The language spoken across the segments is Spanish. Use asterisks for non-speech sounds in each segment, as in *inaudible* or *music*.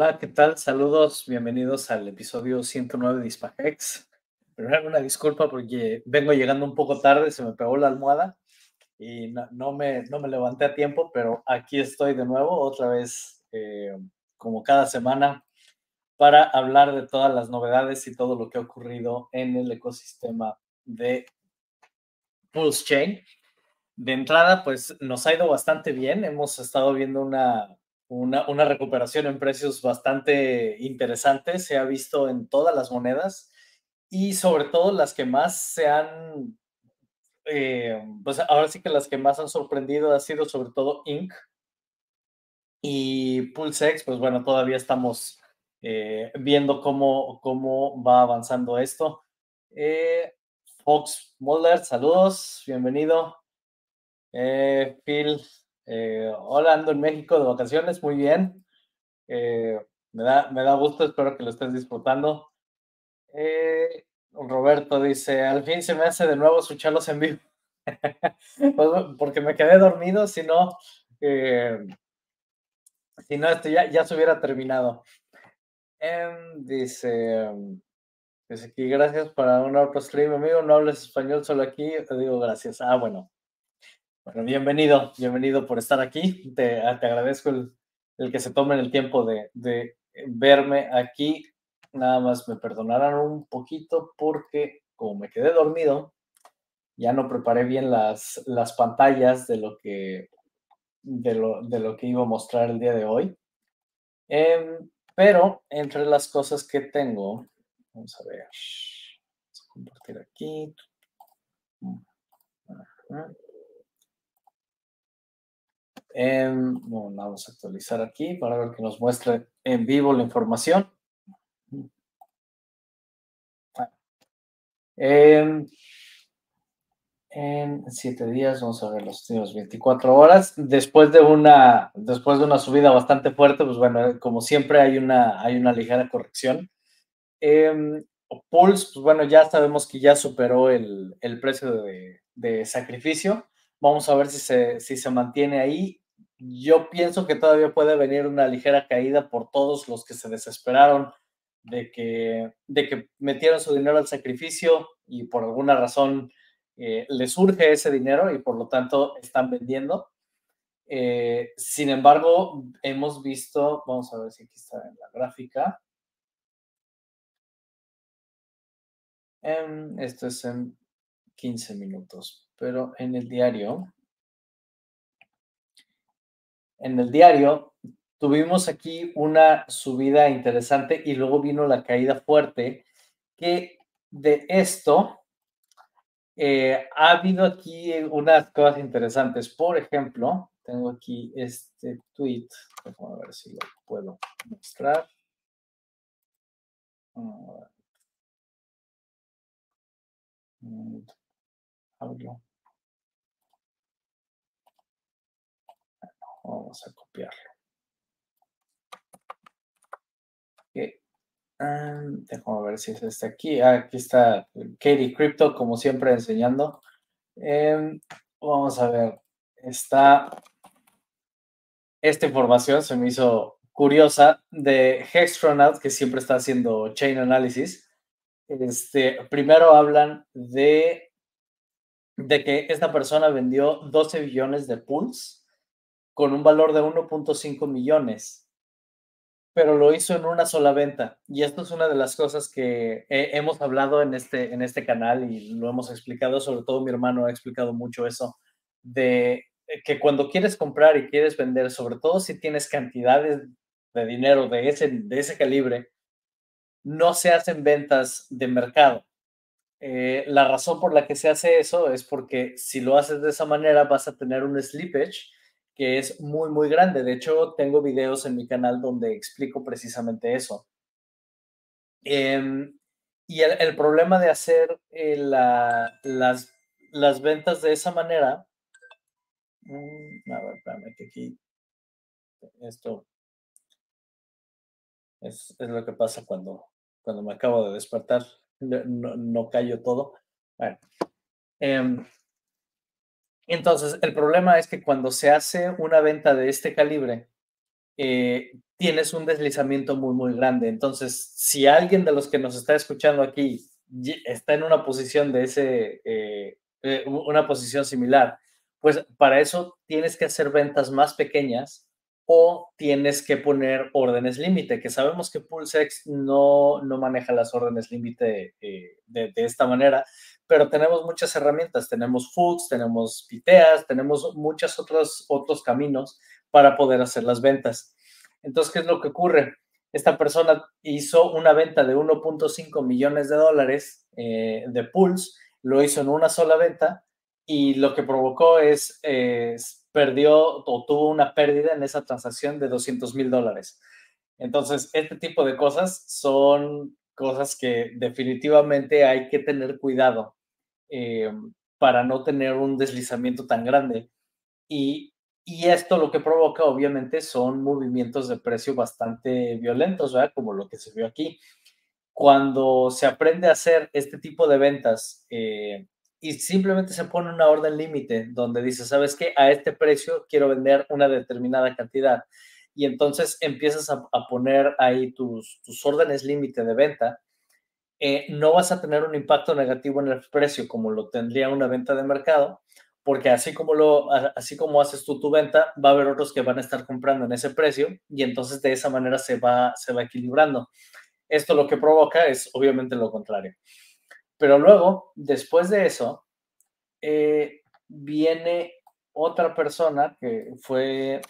Hola, ¿qué tal? Saludos, bienvenidos al episodio 109 de Hispagex. Primero una disculpa porque vengo llegando un poco tarde, se me pegó la almohada y no, no me, no me levanté a tiempo, pero aquí estoy de nuevo, otra vez, eh, como cada semana, para hablar de todas las novedades y todo lo que ha ocurrido en el ecosistema de Pulse Chain. De entrada, pues nos ha ido bastante bien, hemos estado viendo una una, una, recuperación en precios bastante interesante, se ha visto en todas las monedas y sobre todo las que más se han, eh, pues ahora sí que las que más han sorprendido ha sido sobre todo Inc. Y PulseX, pues bueno, todavía estamos eh, viendo cómo, cómo va avanzando esto. Eh, Fox Muller, saludos, bienvenido. Phil, eh, hola, ando en México de vacaciones, muy bien. Eh, me, da, me da gusto, espero que lo estés disfrutando. Eh, Roberto dice, al fin se me hace de nuevo escucharlos en vivo. *laughs* Pues, porque me quedé dormido, si no, si no, esto ya, ya se hubiera terminado. Em, dice, dice aquí, gracias para un otro stream, amigo, no hables español solo aquí, te digo gracias. Ah, bueno, bueno, bienvenido, bienvenido por estar aquí. Te, te agradezco el, el, que se tomen el tiempo de, de, verme aquí. Nada más me perdonarán un poquito porque como me quedé dormido, ya no preparé bien las, las pantallas de lo, que, de, lo, de lo que iba a mostrar el día de hoy. Eh, pero entre las cosas que tengo, vamos a ver, vamos a compartir aquí. Bueno, vamos a actualizar aquí para ver que nos muestre en vivo la información. Eh, en siete días, vamos a ver los últimos 24 horas. Después de una, después de una subida bastante fuerte, pues bueno, como siempre hay una, hay una ligera corrección. Eh, Pulse, pues bueno, ya sabemos que ya superó el, el precio de, sacrificio. Vamos a ver si se, si se mantiene ahí. Yo pienso que todavía puede venir una ligera caída por todos los que se desesperaron de que, de que metieron su dinero al sacrificio y por alguna razón eh, les surge ese dinero y por lo tanto están vendiendo. Eh, sin embargo, hemos visto, vamos a ver si aquí está en la gráfica. Um, esto es en 15 minutos, pero en el diario, en el diario tuvimos aquí una subida interesante y luego vino la caída fuerte, que de esto eh, ha habido aquí unas cosas interesantes. Por ejemplo, tengo aquí este tweet, a ver si lo puedo mostrar. Vamos a copiarlo. Okay. Um, déjame ver si es este aquí. Ah, aquí está Katie Crypto, como siempre, enseñando. Eh, vamos a ver. Está. Esta información se me hizo curiosa de Hextronaut, que siempre está haciendo chain analysis. Este, primero hablan de, de que esta persona vendió 12 billones de pools con un valor de 1.5 millones, pero lo hizo en una sola venta. Y esto es una de las cosas que hemos hablado en este, en este canal y lo hemos explicado, sobre todo mi hermano ha explicado mucho eso, de que cuando quieres comprar y quieres vender, sobre todo si tienes cantidades de dinero de ese, de ese calibre, no se hacen ventas de mercado. Eh, la razón por la que se hace eso es porque si lo haces de esa manera vas a tener un slippage que es muy, muy grande. De hecho, tengo videos en mi canal donde explico precisamente eso. Eh, y el, problema de hacer eh, la, las, las ventas de esa manera, mmm, a ver, espérame que aquí esto es, es, lo que pasa cuando, cuando me acabo de despertar, no, no callo todo. Bueno, eh, entonces, el problema es que cuando se hace una venta de este calibre, eh, tienes un deslizamiento muy, muy grande. Entonces, si alguien de los que nos está escuchando aquí está en una posición de ese, eh, eh, una posición similar, pues para eso tienes que hacer ventas más pequeñas o tienes que poner órdenes límite, que sabemos que PulseX no, no maneja las órdenes límite de, de, esta manera, pero tenemos muchas herramientas, tenemos Fuchs, tenemos Piteas, tenemos muchos otros, otros caminos para poder hacer las ventas. Entonces, ¿qué es lo que ocurre? Esta persona hizo una venta de 1.5 millones de dólares eh, de Pulse, lo hizo en una sola venta y lo que provocó es, perdió o tuvo una pérdida en esa transacción de 200 mil dólares. Entonces, este tipo de cosas son cosas que definitivamente hay que tener cuidado eh, para no tener un deslizamiento tan grande. Y y esto lo que provoca, obviamente, son movimientos de precio bastante violentos, ¿verdad? Como lo que se vio aquí. Cuando se aprende a hacer este tipo de ventas eh, y simplemente se pone una orden límite donde dice, ¿sabes qué? A este precio quiero vender una determinada cantidad. Y entonces empiezas a, poner ahí tus, tus órdenes límite de venta. Eh, no vas a tener un impacto negativo en el precio como lo tendría una venta de mercado, porque así como, lo, así como haces tú tu venta, va a haber otros que van a estar comprando en ese precio y entonces de esa manera se va, se va equilibrando. Esto lo que provoca es obviamente lo contrario. Pero luego, después de eso, eh, viene otra persona que fue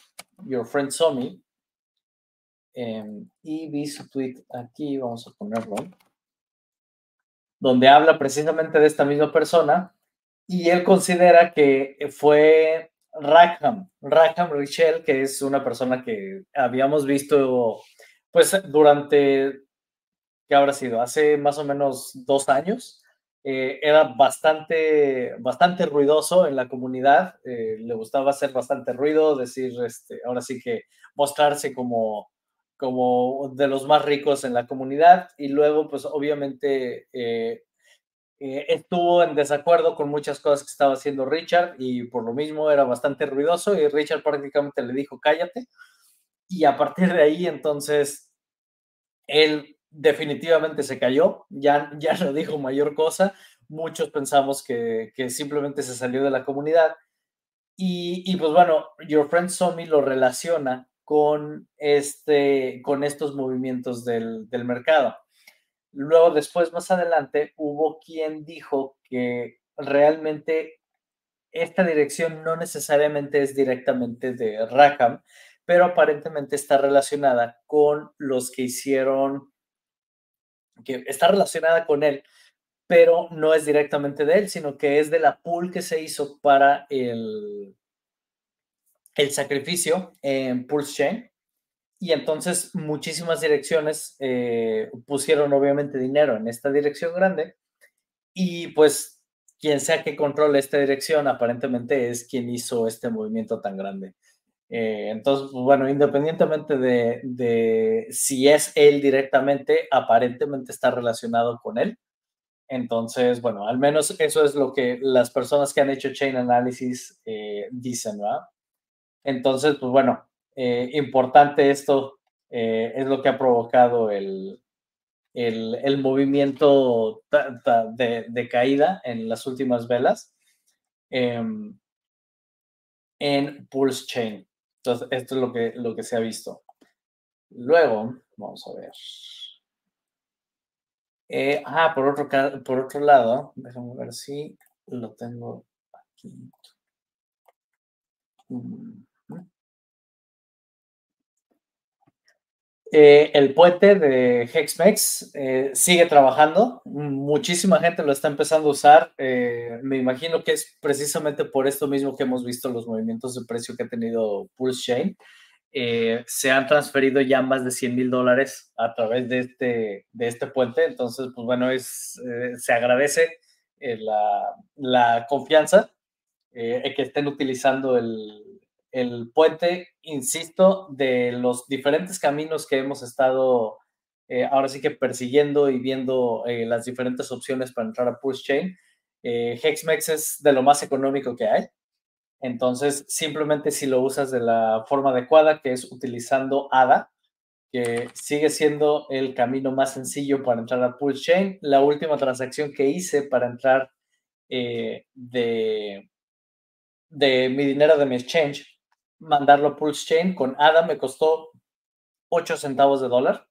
Your Friend Somi em, y vi su tweet aquí, vamos a ponerlo, donde habla precisamente de esta misma persona y él considera que fue Rackham, Rackham Richel, que es una persona que habíamos visto, pues durante, ¿qué habrá sido? Hace más o menos dos años. Eh, era bastante, bastante ruidoso en la comunidad, eh, le gustaba hacer bastante ruido, decir, este, ahora sí que mostrarse como, como de los más ricos en la comunidad y luego, pues obviamente, eh, estuvo en desacuerdo con muchas cosas que estaba haciendo Richard y por lo mismo era bastante ruidoso y Richard prácticamente le dijo cállate y a partir de ahí entonces él definitivamente se cayó, ya, ya no dijo mayor cosa, muchos pensamos que, que simplemente se salió de la comunidad y, y pues bueno, Your Friend Somi lo relaciona con, este, con estos movimientos del, del mercado. Luego, después, más adelante, hubo quien dijo que realmente esta dirección no necesariamente es directamente de Rackham, pero aparentemente está relacionada con los que hicieron, que está relacionada con él, pero no es directamente de él, sino que es de la pool que se hizo para el, el sacrificio en Pulse Chain. Y entonces muchísimas direcciones eh, pusieron obviamente dinero en esta dirección grande y pues quien sea que controle esta dirección aparentemente es quien hizo este movimiento tan grande. Eh, entonces, pues, bueno, independientemente de, si es él directamente, aparentemente está relacionado con él. Entonces, bueno, al menos eso es lo que las personas que han hecho chain analysis eh, dicen, ¿verdad? Entonces, pues bueno, eh, importante esto es lo que ha provocado el, el, movimiento de, caída en las últimas velas em, en Pulse Chain. Entonces, esto es lo que, lo que se ha visto. Luego, vamos a ver. Eh, ah, por otro, por otro lado, déjame ver si lo tengo aquí. Mm. Eh, el puente de Hexmex eh, sigue trabajando, muchísima gente lo está empezando a usar, eh, me imagino que es precisamente por esto mismo que hemos visto los movimientos de precio que ha tenido Pulse Chain. se han transferido ya más de 100 mil dólares a través de este, este puente, entonces, pues bueno, es, se agradece la, la, confianza que estén utilizando el, el puente, insisto, de los diferentes caminos que hemos estado eh, ahora sí que persiguiendo y viendo eh, las diferentes opciones para entrar a Push Chain. Eh, Hexmex es de lo más económico que hay. Entonces, simplemente si lo usas de la forma adecuada, que es utilizando ADA, que sigue siendo el camino más sencillo para entrar a Pulse Chain. La última transacción que hice para entrar eh, de, de mi dinero de mi exchange, mandarlo Pulse Chain con ADA me costó 8 centavos de dólar.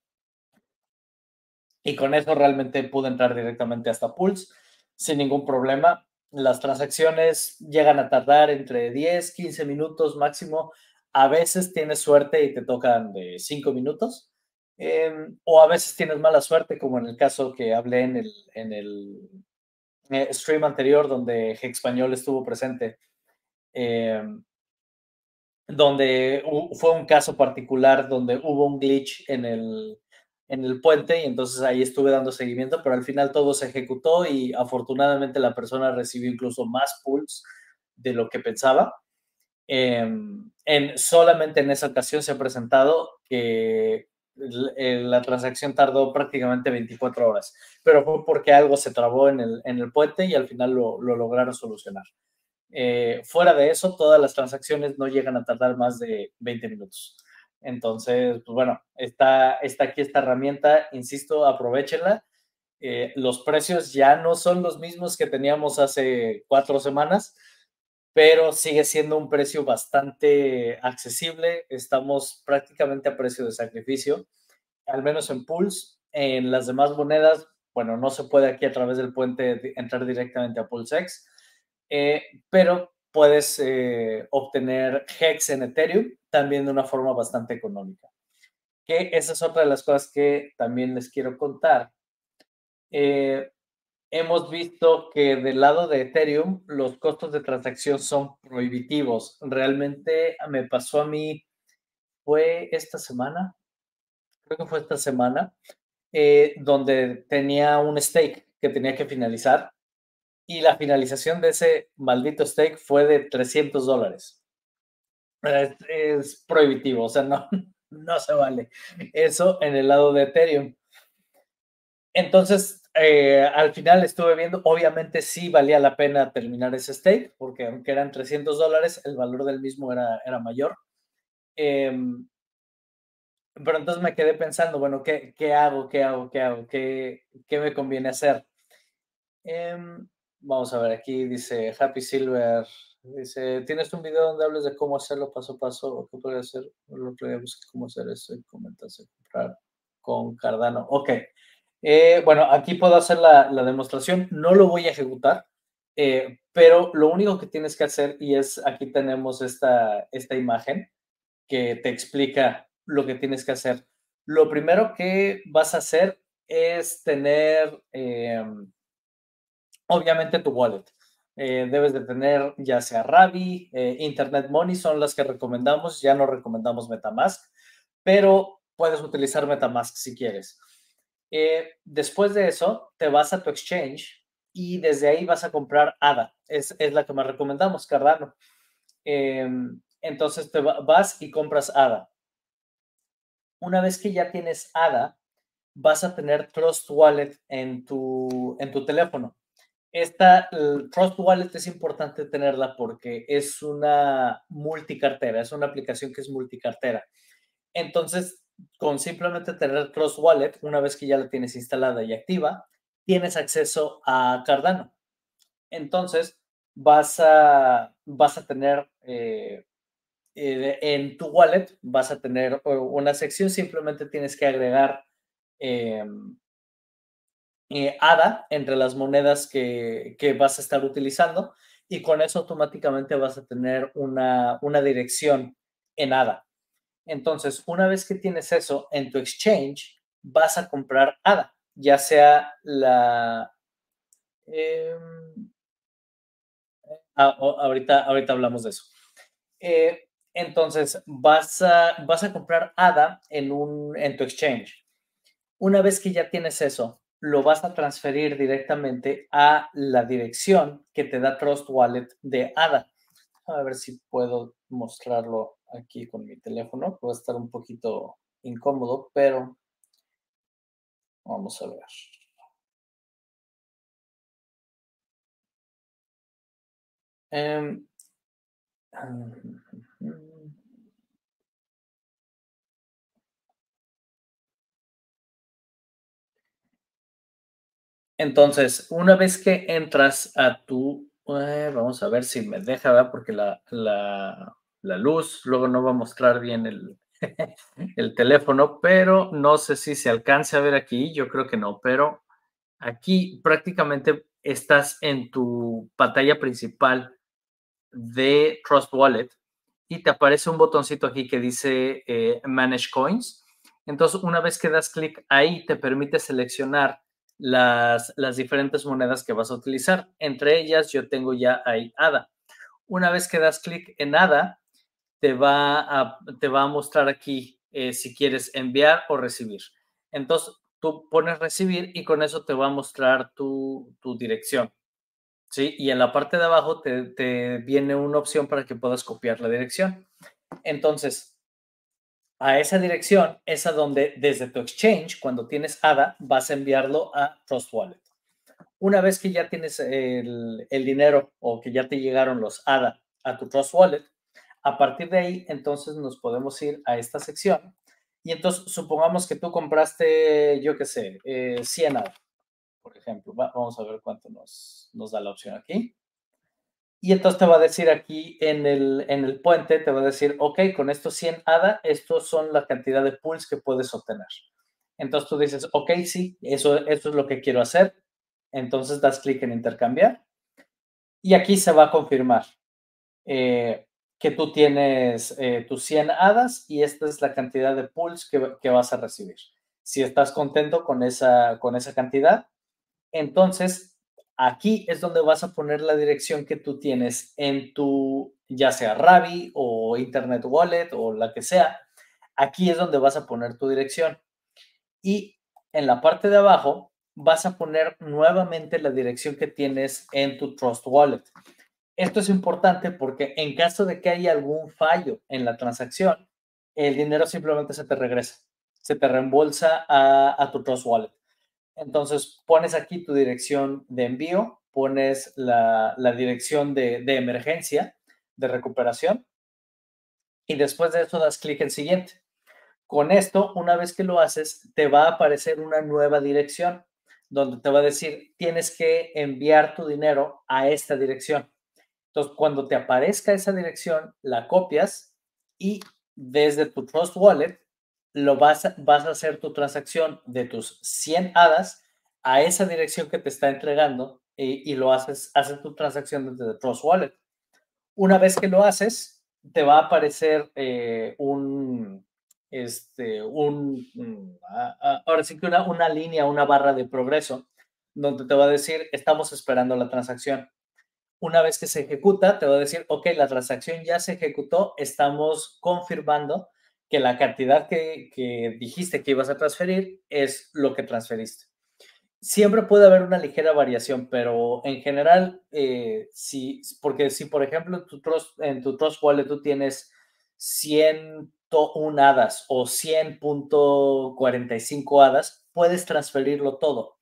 Y con eso realmente pude entrar directamente hasta Pulse sin ningún problema. Las transacciones llegan a tardar entre 10, 15 minutos máximo. A veces tienes suerte y te tocan de 5 minutos. Em, o a veces tienes mala suerte, como en el caso que hablé en el, en el eh, stream anterior donde Español estuvo presente. Em, donde fue un caso particular donde hubo un glitch en el, en el puente y entonces ahí estuve dando seguimiento, pero al final todo se ejecutó y afortunadamente la persona recibió incluso más pulls de lo que pensaba. Em, en, solamente en esa ocasión se ha presentado que la transacción tardó prácticamente 24 horas, pero fue porque algo se trabó en el, en el puente y al final lo, lo lograron solucionar. Eh, fuera de eso, todas las transacciones no llegan a tardar más de 20 minutos. Entonces, pues bueno, está, está aquí esta herramienta, insisto, aprovechenla. Eh, los precios ya no son los mismos que teníamos hace cuatro semanas, pero sigue siendo un precio bastante accesible. Estamos prácticamente a precio de sacrificio, al menos en Pulse. En las demás monedas, bueno, no se puede aquí a través del puente entrar directamente a PulseX, eh, pero puedes eh, obtener Hex en Ethereum también de una forma bastante económica. Que esa es otra de las cosas que también les quiero contar. Eh, hemos visto que del lado de Ethereum los costos de transacción son prohibitivos. Realmente me pasó a mí, fue esta semana, creo que fue esta semana, eh, donde tenía un stake que tenía que finalizar y la finalización de ese maldito stake fue de 300 dólares. Es, prohibitivo, o sea, no, *laughs* no se vale. Eso en el lado de Ethereum. Entonces, eh, al final estuve viendo, obviamente sí valía la pena terminar ese stake, porque aunque eran 300 dólares, el valor del mismo era, era mayor. Em, pero entonces me quedé pensando, bueno, ¿qué, qué hago? ¿Qué hago? ¿Qué hago? ¿Qué, qué me conviene hacer? Em, Vamos a ver, aquí dice Happy Silver. Dice, ¿tienes un video donde hables de cómo hacerlo paso a paso o qué puede hacer? El otro día busqué cómo hacer eso y comentas comprar con Cardano. Ok. Eh, bueno, aquí puedo hacer la, la, demostración. No lo voy a ejecutar, eh, pero lo único que tienes que hacer, y es aquí tenemos esta, esta imagen que te explica lo que tienes que hacer. Lo primero que vas a hacer es tener... Eh, obviamente tu wallet. Eh, debes de tener ya sea Ravi, eh, Internet Money son las que recomendamos, ya no recomendamos Metamask, pero puedes utilizar Metamask si quieres. Eh, después de eso, te vas a tu exchange y desde ahí vas a comprar ADA, es, es la que más recomendamos, Cardano. Em, entonces te vas y compras ADA. Una vez que ya tienes ADA, vas a tener Trust Wallet en tu, en tu teléfono esta Trust Wallet es importante tenerla porque es una multicartera, es una aplicación que es multicartera. Entonces, con simplemente tener Trust Wallet, una vez que ya la tienes instalada y activa, tienes acceso a Cardano. Entonces, vas a, vas a tener eh, eh, en tu wallet, vas a tener una sección, simplemente tienes que agregar em, eh, ADA entre las monedas que, vas a estar utilizando y con eso automáticamente vas a tener una, dirección en ADA. Entonces, una vez que tienes eso en tu exchange, vas a comprar ADA, ya sea la... Em, ah, ahorita, ahorita hablamos de eso. Eh, entonces, vas a, vas a comprar ADA en, un, en tu exchange. Una vez que ya tienes eso, lo vas a transferir directamente a la dirección que te da Trust Wallet de ADA. A ver si puedo mostrarlo aquí con mi teléfono. Puede estar un poquito incómodo, pero vamos a ver. Em, Entonces, una vez que entras a tu, eh, vamos a ver si me deja, ¿verdad? Porque la, la, luz luego no va a mostrar bien el, *laughs* el teléfono, pero no sé si se alcance a ver aquí, yo creo que no, pero aquí prácticamente estás en tu pantalla principal de Trust Wallet y te aparece un botoncito aquí que dice eh, Manage Coins. Entonces, una vez que das clic ahí, te permite seleccionar las, las diferentes monedas que vas a utilizar. Entre ellas, yo tengo ya ahí ADA. Una vez que das clic en ADA, te va a, te va a mostrar aquí eh, si quieres enviar o recibir. Entonces, tú pones recibir y con eso te va a mostrar tu, tu dirección. ¿Sí? Y en la parte de abajo te, te, viene una opción para que puedas copiar la dirección. Entonces, a esa dirección es a donde desde tu exchange, cuando tienes ADA, vas a enviarlo a Trust Wallet. Una vez que ya tienes el, dinero o que ya te llegaron los ADA a tu Trust Wallet, a partir de ahí, entonces nos podemos ir a esta sección y entonces supongamos que tú compraste, yo qué sé, eh, 100 ADA, por ejemplo. vamos a ver cuánto nos, nos da la opción aquí. Y entonces te va a decir aquí en el, en el puente, te va a decir, ok, con estos 100 ADA, estos son la cantidad de pools que puedes obtener. Entonces tú dices, ok, sí, eso, eso es lo que quiero hacer. Entonces das clic en intercambiar. Y aquí se va a confirmar. Eh, que tú tienes eh, tus 100 hadas y esta es la cantidad de pools que, vas a recibir. Si estás contento con esa, con esa cantidad, entonces aquí es donde vas a poner la dirección que tú tienes en tu, ya sea Ravi o Internet Wallet o la que sea. Aquí es donde vas a poner tu dirección. Y en la parte de abajo vas a poner nuevamente la dirección que tienes en tu Trust Wallet. Esto es importante porque en caso de que haya algún fallo en la transacción, el dinero simplemente se te regresa, se te reembolsa a, tu Trust Wallet. Entonces pones aquí tu dirección de envío, pones la, dirección de, de, emergencia, de recuperación, y después de eso das clic en siguiente. Con esto, una vez que lo haces, te va a aparecer una nueva dirección donde te va a decir, tienes que enviar tu dinero a esta dirección. Entonces, cuando te aparezca esa dirección, la copias y desde tu Trust Wallet lo vas a, vas a hacer tu transacción de tus 100 hadas a esa dirección que te está entregando y, lo haces, haces tu transacción desde Trust Wallet. Una vez que lo haces, te va a aparecer eh, un, este, un, ahora sí que una, una línea, una barra de progreso, donde te va a decir, estamos esperando la transacción. Una vez que se ejecuta, te va a decir, ok, la transacción ya se ejecutó, estamos confirmando que la cantidad que, dijiste que ibas a transferir es lo que transferiste. Siempre puede haber una ligera variación, pero en general, eh, si, porque si por ejemplo tu, Trust, en tu Trust Wallet tú tienes 101 hadas o 100.45 hadas, puedes transferirlo todo.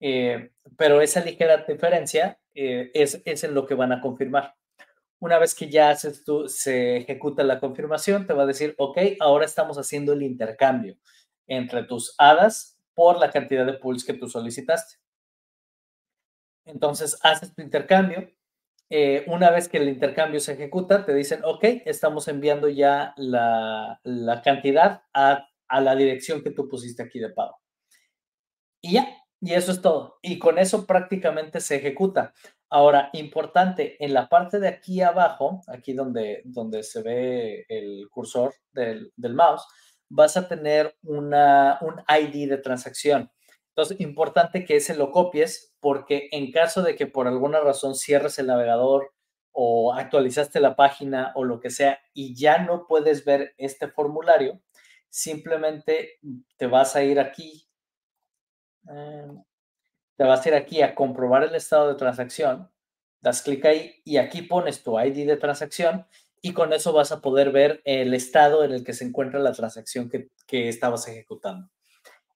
Eh, pero esa ligera diferencia eh, es, es en lo que van a confirmar. Una vez que ya haces tú, se ejecuta la confirmación, te va a decir, ok, ahora estamos haciendo el intercambio entre tus hadas por la cantidad de pools que tú solicitaste. Entonces, haces tu intercambio. Eh, una vez que el intercambio se ejecuta, te dicen, ok, estamos enviando ya la, la cantidad a, a la dirección que tú pusiste aquí de pago. Y ya, y eso es todo. Y con eso prácticamente se ejecuta. Ahora, importante, en la parte de aquí abajo, aquí donde, donde se ve el cursor del, mouse, vas a tener una, un ID de transacción. Entonces, importante que ese lo copies porque en caso de que por alguna razón cierres el navegador o actualizaste la página o lo que sea y ya no puedes ver este formulario, simplemente te vas a ir aquí Em, te vas a ir aquí a comprobar el estado de transacción, das clic ahí y aquí pones tu ID de transacción y con eso vas a poder ver el estado en el que se encuentra la transacción que, que estabas ejecutando.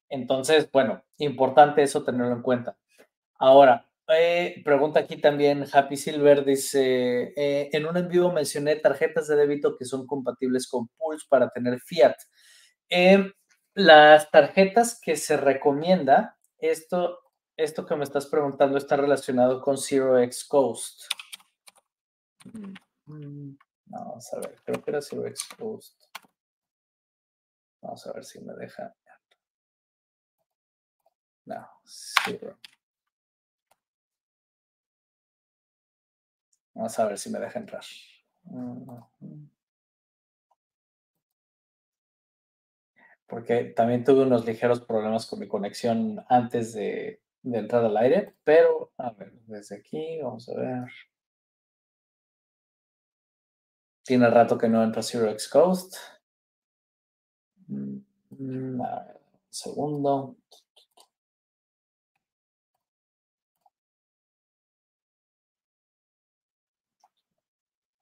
Entonces, bueno, importante eso tenerlo en cuenta. Ahora, Eh, pregunta aquí también Happy Silver, dice, eh, en un en vivo mencioné tarjetas de débito que son compatibles con Pulse para tener Fiat. Eh, las tarjetas que se recomienda, esto, esto que me estás preguntando está relacionado con Zero X Coast. Mm, vamos a ver, creo que era Zero X Coast. Vamos a ver si me deja. No, Zero. Vamos a ver si me deja entrar. Porque también tuve unos ligeros problemas con mi conexión antes de, entrar al aire, pero a ver, desde aquí, vamos a ver. Tiene rato que no entra Zero X Coast. Mm, mm, un segundo.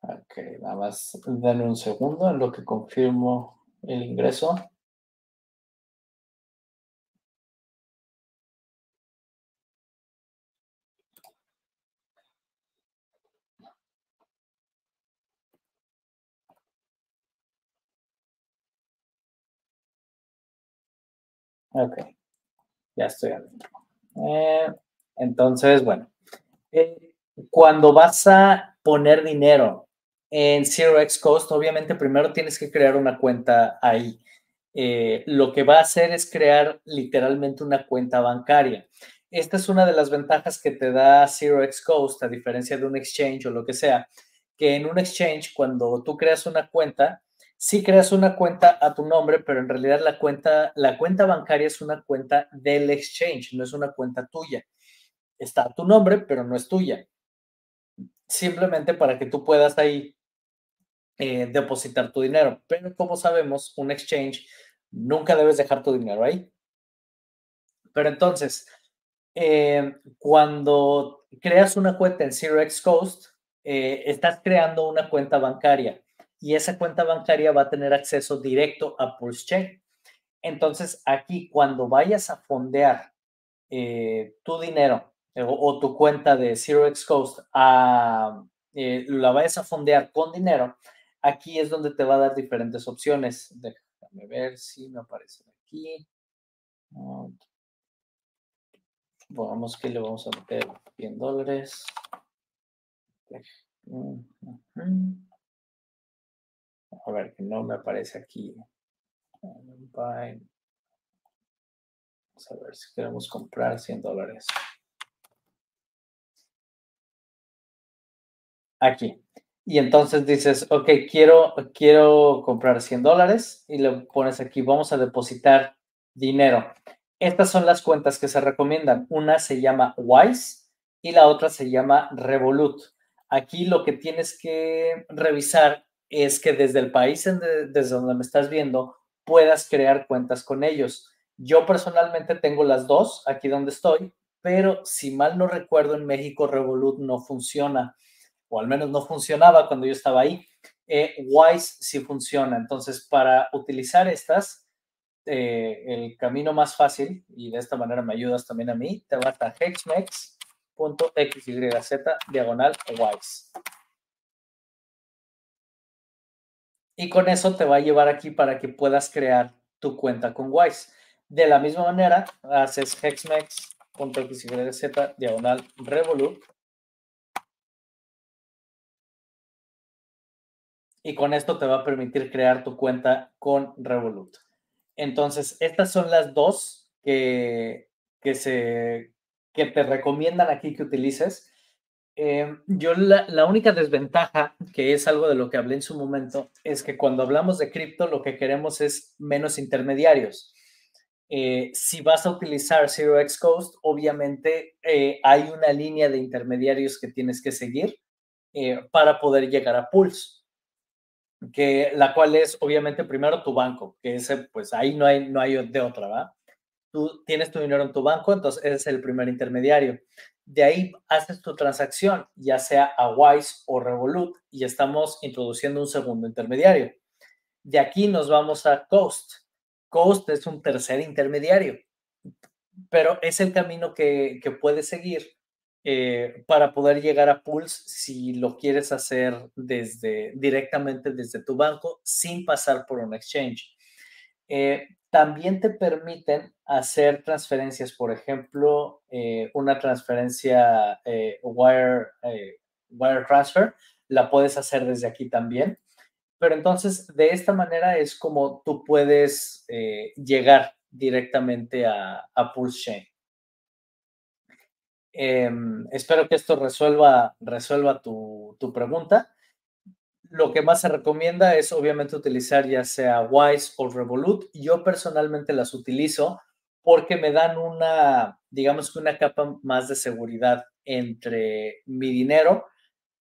Ok, nada más denme un segundo en lo que confirmo el ingreso. Ok, ya estoy adentro. Eh, entonces, bueno, eh, cuando vas a poner dinero en Zero X Coast, obviamente primero tienes que crear una cuenta ahí. Eh, lo que va a hacer es crear literalmente una cuenta bancaria. Esta es una de las ventajas que te da Zero X Coast, a diferencia de un exchange o lo que sea, que en un exchange, cuando tú creas una cuenta, sí creas una cuenta a tu nombre, pero en realidad la cuenta, la cuenta bancaria es una cuenta del exchange, no es una cuenta tuya. Está a tu nombre, pero no es tuya. Simplemente para que tú puedas ahí eh, depositar tu dinero. Pero como sabemos, un exchange nunca debes dejar tu dinero ahí. Pero entonces, eh, cuando creas una cuenta en Zero X Coast, eh, estás creando una cuenta bancaria y esa cuenta bancaria va a tener acceso directo a Pulse Chain. Entonces, aquí cuando vayas a fondear tu dinero o, tu cuenta de Zero X Coast, a, la vayas a fondear con dinero, Aquí es donde te va a dar diferentes opciones. Déjame ver si me aparecen aquí. Vamos que le vamos a meter 100 dólares. A ver, que no me aparece aquí. Vamos a ver si queremos comprar 100 dólares. Aquí. Y entonces dices, ok, quiero, quiero comprar 100 dólares y le pones aquí, vamos a depositar dinero. Estas son las cuentas que se recomiendan. Una se llama Wise y la otra se llama Revolut. Aquí lo que tienes que revisar es que desde el país desde donde me estás viendo puedas crear cuentas con ellos. Yo personalmente tengo las dos aquí donde estoy, pero si mal no recuerdo en México Revolut no funciona o al menos no funcionaba cuando yo estaba ahí. Eh, Wise sí funciona. Entonces, para utilizar estas, eh, el camino más fácil, y de esta manera me ayudas también a mí, te vas a hexmex.xyz diagonal Wise. Y con eso te va a llevar aquí para que puedas crear tu cuenta con Wise. De la misma manera, haces hexmex.xyz diagonal Revolut y con esto te va a permitir crear tu cuenta con Revolut. Entonces, estas son las dos que, que, se, que te recomiendan aquí que utilices. Eh, yo la, la, única desventaja, que es algo de lo que hablé en su momento, es que cuando hablamos de cripto lo que queremos es menos intermediarios. Eh, si vas a utilizar Zero X Coast, obviamente eh, hay una línea de intermediarios que tienes que seguir para poder llegar a Pulse que la cual es obviamente primero tu banco, que ese, pues ahí no hay, no hay de otra, ¿va? Tú tienes tu dinero en tu banco, entonces es el primer intermediario. De ahí haces tu transacción, ya sea a Wise o Revolut, y estamos introduciendo un segundo intermediario. De aquí nos vamos a Coast. Coast es un tercer intermediario, pero es el camino que, que puedes seguir eh, para poder llegar a Pulse si lo quieres hacer desde, directamente desde tu banco sin pasar por un exchange. Eh, también te permiten hacer transferencias, por ejemplo, eh, una transferencia wire, wire transfer, la puedes hacer desde aquí también. Pero entonces, de esta manera es como tú puedes llegar directamente a, a Pulse Chain. Em, espero que esto resuelva, resuelva tu, pregunta. Lo que más se recomienda es obviamente utilizar ya sea Wise o Revolut. Yo personalmente las utilizo porque me dan una, digamos que una capa más de seguridad entre mi dinero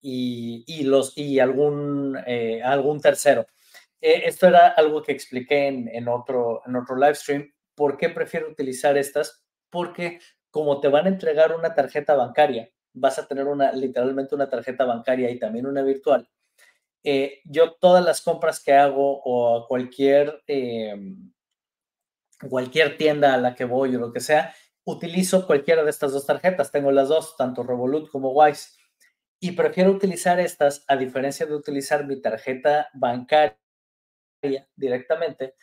y, los, y algún, eh, algún tercero. Eh, esto era algo que expliqué en, en, otro, en otro live stream. ¿Por qué prefiero utilizar estas? Porque como te van a entregar una tarjeta bancaria, vas a tener una, literalmente una tarjeta bancaria y también una virtual. Eh, yo todas las compras que hago o cualquier, em, cualquier tienda a la que voy o lo que sea, utilizo cualquiera de estas dos tarjetas. Tengo las dos, tanto Revolut como Wise. Y prefiero utilizar estas a diferencia de utilizar mi tarjeta bancaria directamente,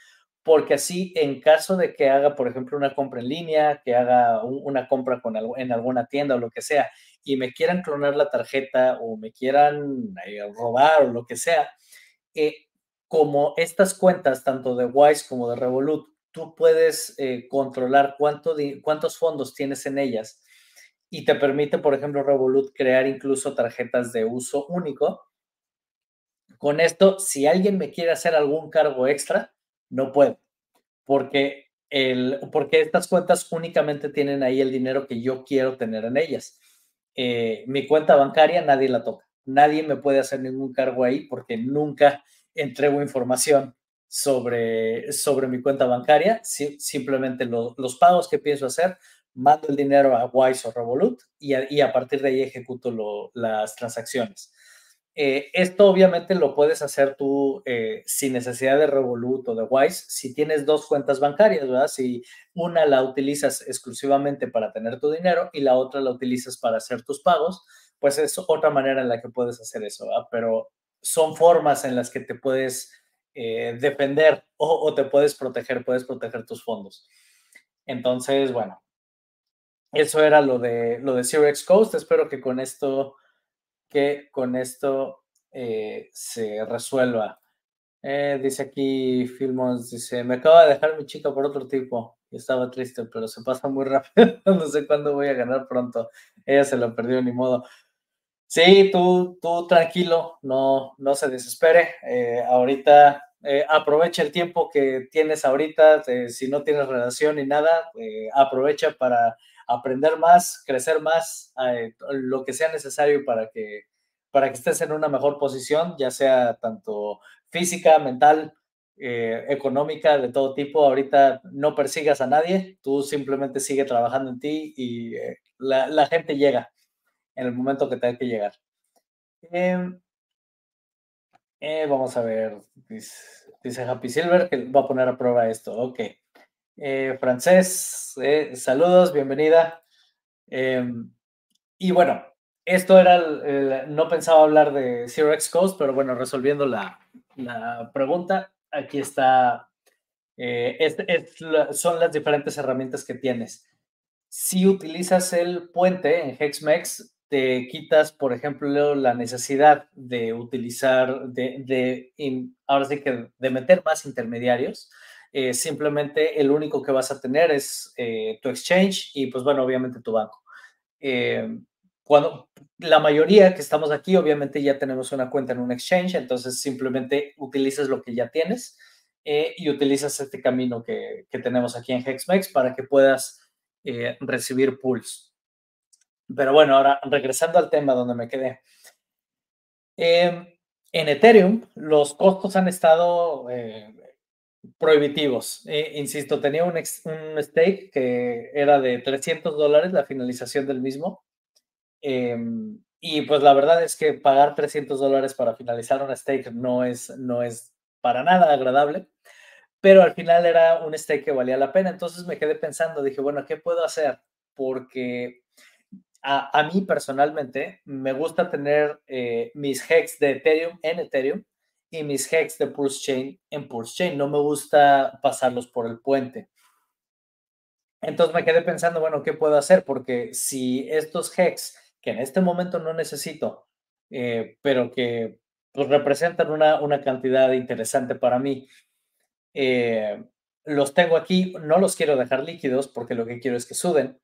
porque así en caso de que haga, por ejemplo, una compra en línea, que haga una compra con en alguna tienda o lo que sea, y me quieran clonar la tarjeta o me quieran eh, robar o lo que sea, eh, como estas cuentas, tanto de Wise como de Revolut, tú puedes eh, controlar cuánto cuántos fondos tienes en ellas y te permite, por ejemplo, Revolut crear incluso tarjetas de uso único. Con esto, si alguien me quiere hacer algún cargo extra, no puedo, porque, el, porque estas cuentas únicamente tienen ahí el dinero que yo quiero tener en ellas. Eh, mi cuenta bancaria nadie la toca, nadie me puede hacer ningún cargo ahí porque nunca entrego información sobre, sobre mi cuenta bancaria, simplemente los pagos que pienso hacer, mando el dinero a Wise o Revolut y a, partir de ahí ejecuto las transacciones. Eh, esto obviamente lo puedes hacer tú eh, sin necesidad de Revolut o de Wise si tienes dos cuentas bancarias. Si una la utilizas exclusivamente para tener tu dinero y la otra la utilizas para hacer tus pagos, pues es otra manera en la que puedes hacer eso. Pero son formas en las que te puedes eh, defender o, te puedes proteger, puedes proteger tus fondos. Entonces, bueno, eso era lo de, lo de Coast. Espero que con esto que con esto eh, se resuelva. Eh, dice aquí Filmons, dice, me acaba de dejar mi chica por otro tipo y estaba triste, pero se pasa muy *laughs* rápido, no sé cuándo voy a ganar pronto. Ella se lo perdió, ni modo. Sí, tú, tú tranquilo, no, no se desespere. Eh, ahorita aprovecha el tiempo que tienes ahorita, si no tienes relación ni nada, aprovecha para aprender más, crecer más, eh, lo que sea necesario para que, para que estés en una mejor posición, ya sea tanto física, mental, eh, económica, de todo tipo. Ahorita no persigas a nadie, tú simplemente sigue trabajando en ti y eh, la, gente llega en el momento que tenga que llegar. Em, vamos a ver, dice, dice Happy Silver que va a poner a prueba esto. Ok. Eh, francés, eh, saludos, bienvenida. Em, y bueno, esto era, no pensaba hablar de Zero X Coast, pero bueno, resolviendo la, pregunta, aquí está, eh, son las diferentes herramientas que tienes. Si utilizas el puente en HexMex, te quitas, por ejemplo, la necesidad de utilizar, de, de ahora sí que de meter más intermediarios eh, simplemente el único que vas a tener es eh, tu exchange y pues bueno, obviamente tu banco. Eh, cuando la mayoría que estamos aquí, obviamente ya tenemos una cuenta en un exchange, entonces simplemente utilizas lo que ya tienes y utilizas este camino que, que, tenemos aquí en Hexmex para que puedas recibir pools. Pero bueno, ahora regresando al tema donde me quedé. en Ethereum, los costos han estado prohibitivos. Eh, insisto, tenía un, un, stake que era de 300 dólares la finalización del mismo. Em, y pues la verdad es que pagar 300 dólares para finalizar un stake no es, no es para nada agradable, pero al final era un stake que valía la pena. Entonces me quedé pensando, dije, bueno, ¿qué puedo hacer? Porque a, mí personalmente me gusta tener eh, mis hex de Ethereum en Ethereum y mis hex de Pulse Chain en Pulse Chain. No me gusta pasarlos por el puente. Entonces me quedé pensando, bueno, ¿qué puedo hacer? Porque si estos hex que en este momento no necesito, eh, pero que pues, representan una, una, cantidad interesante para mí, eh, los tengo aquí, no los quiero dejar líquidos porque lo que quiero es que suben,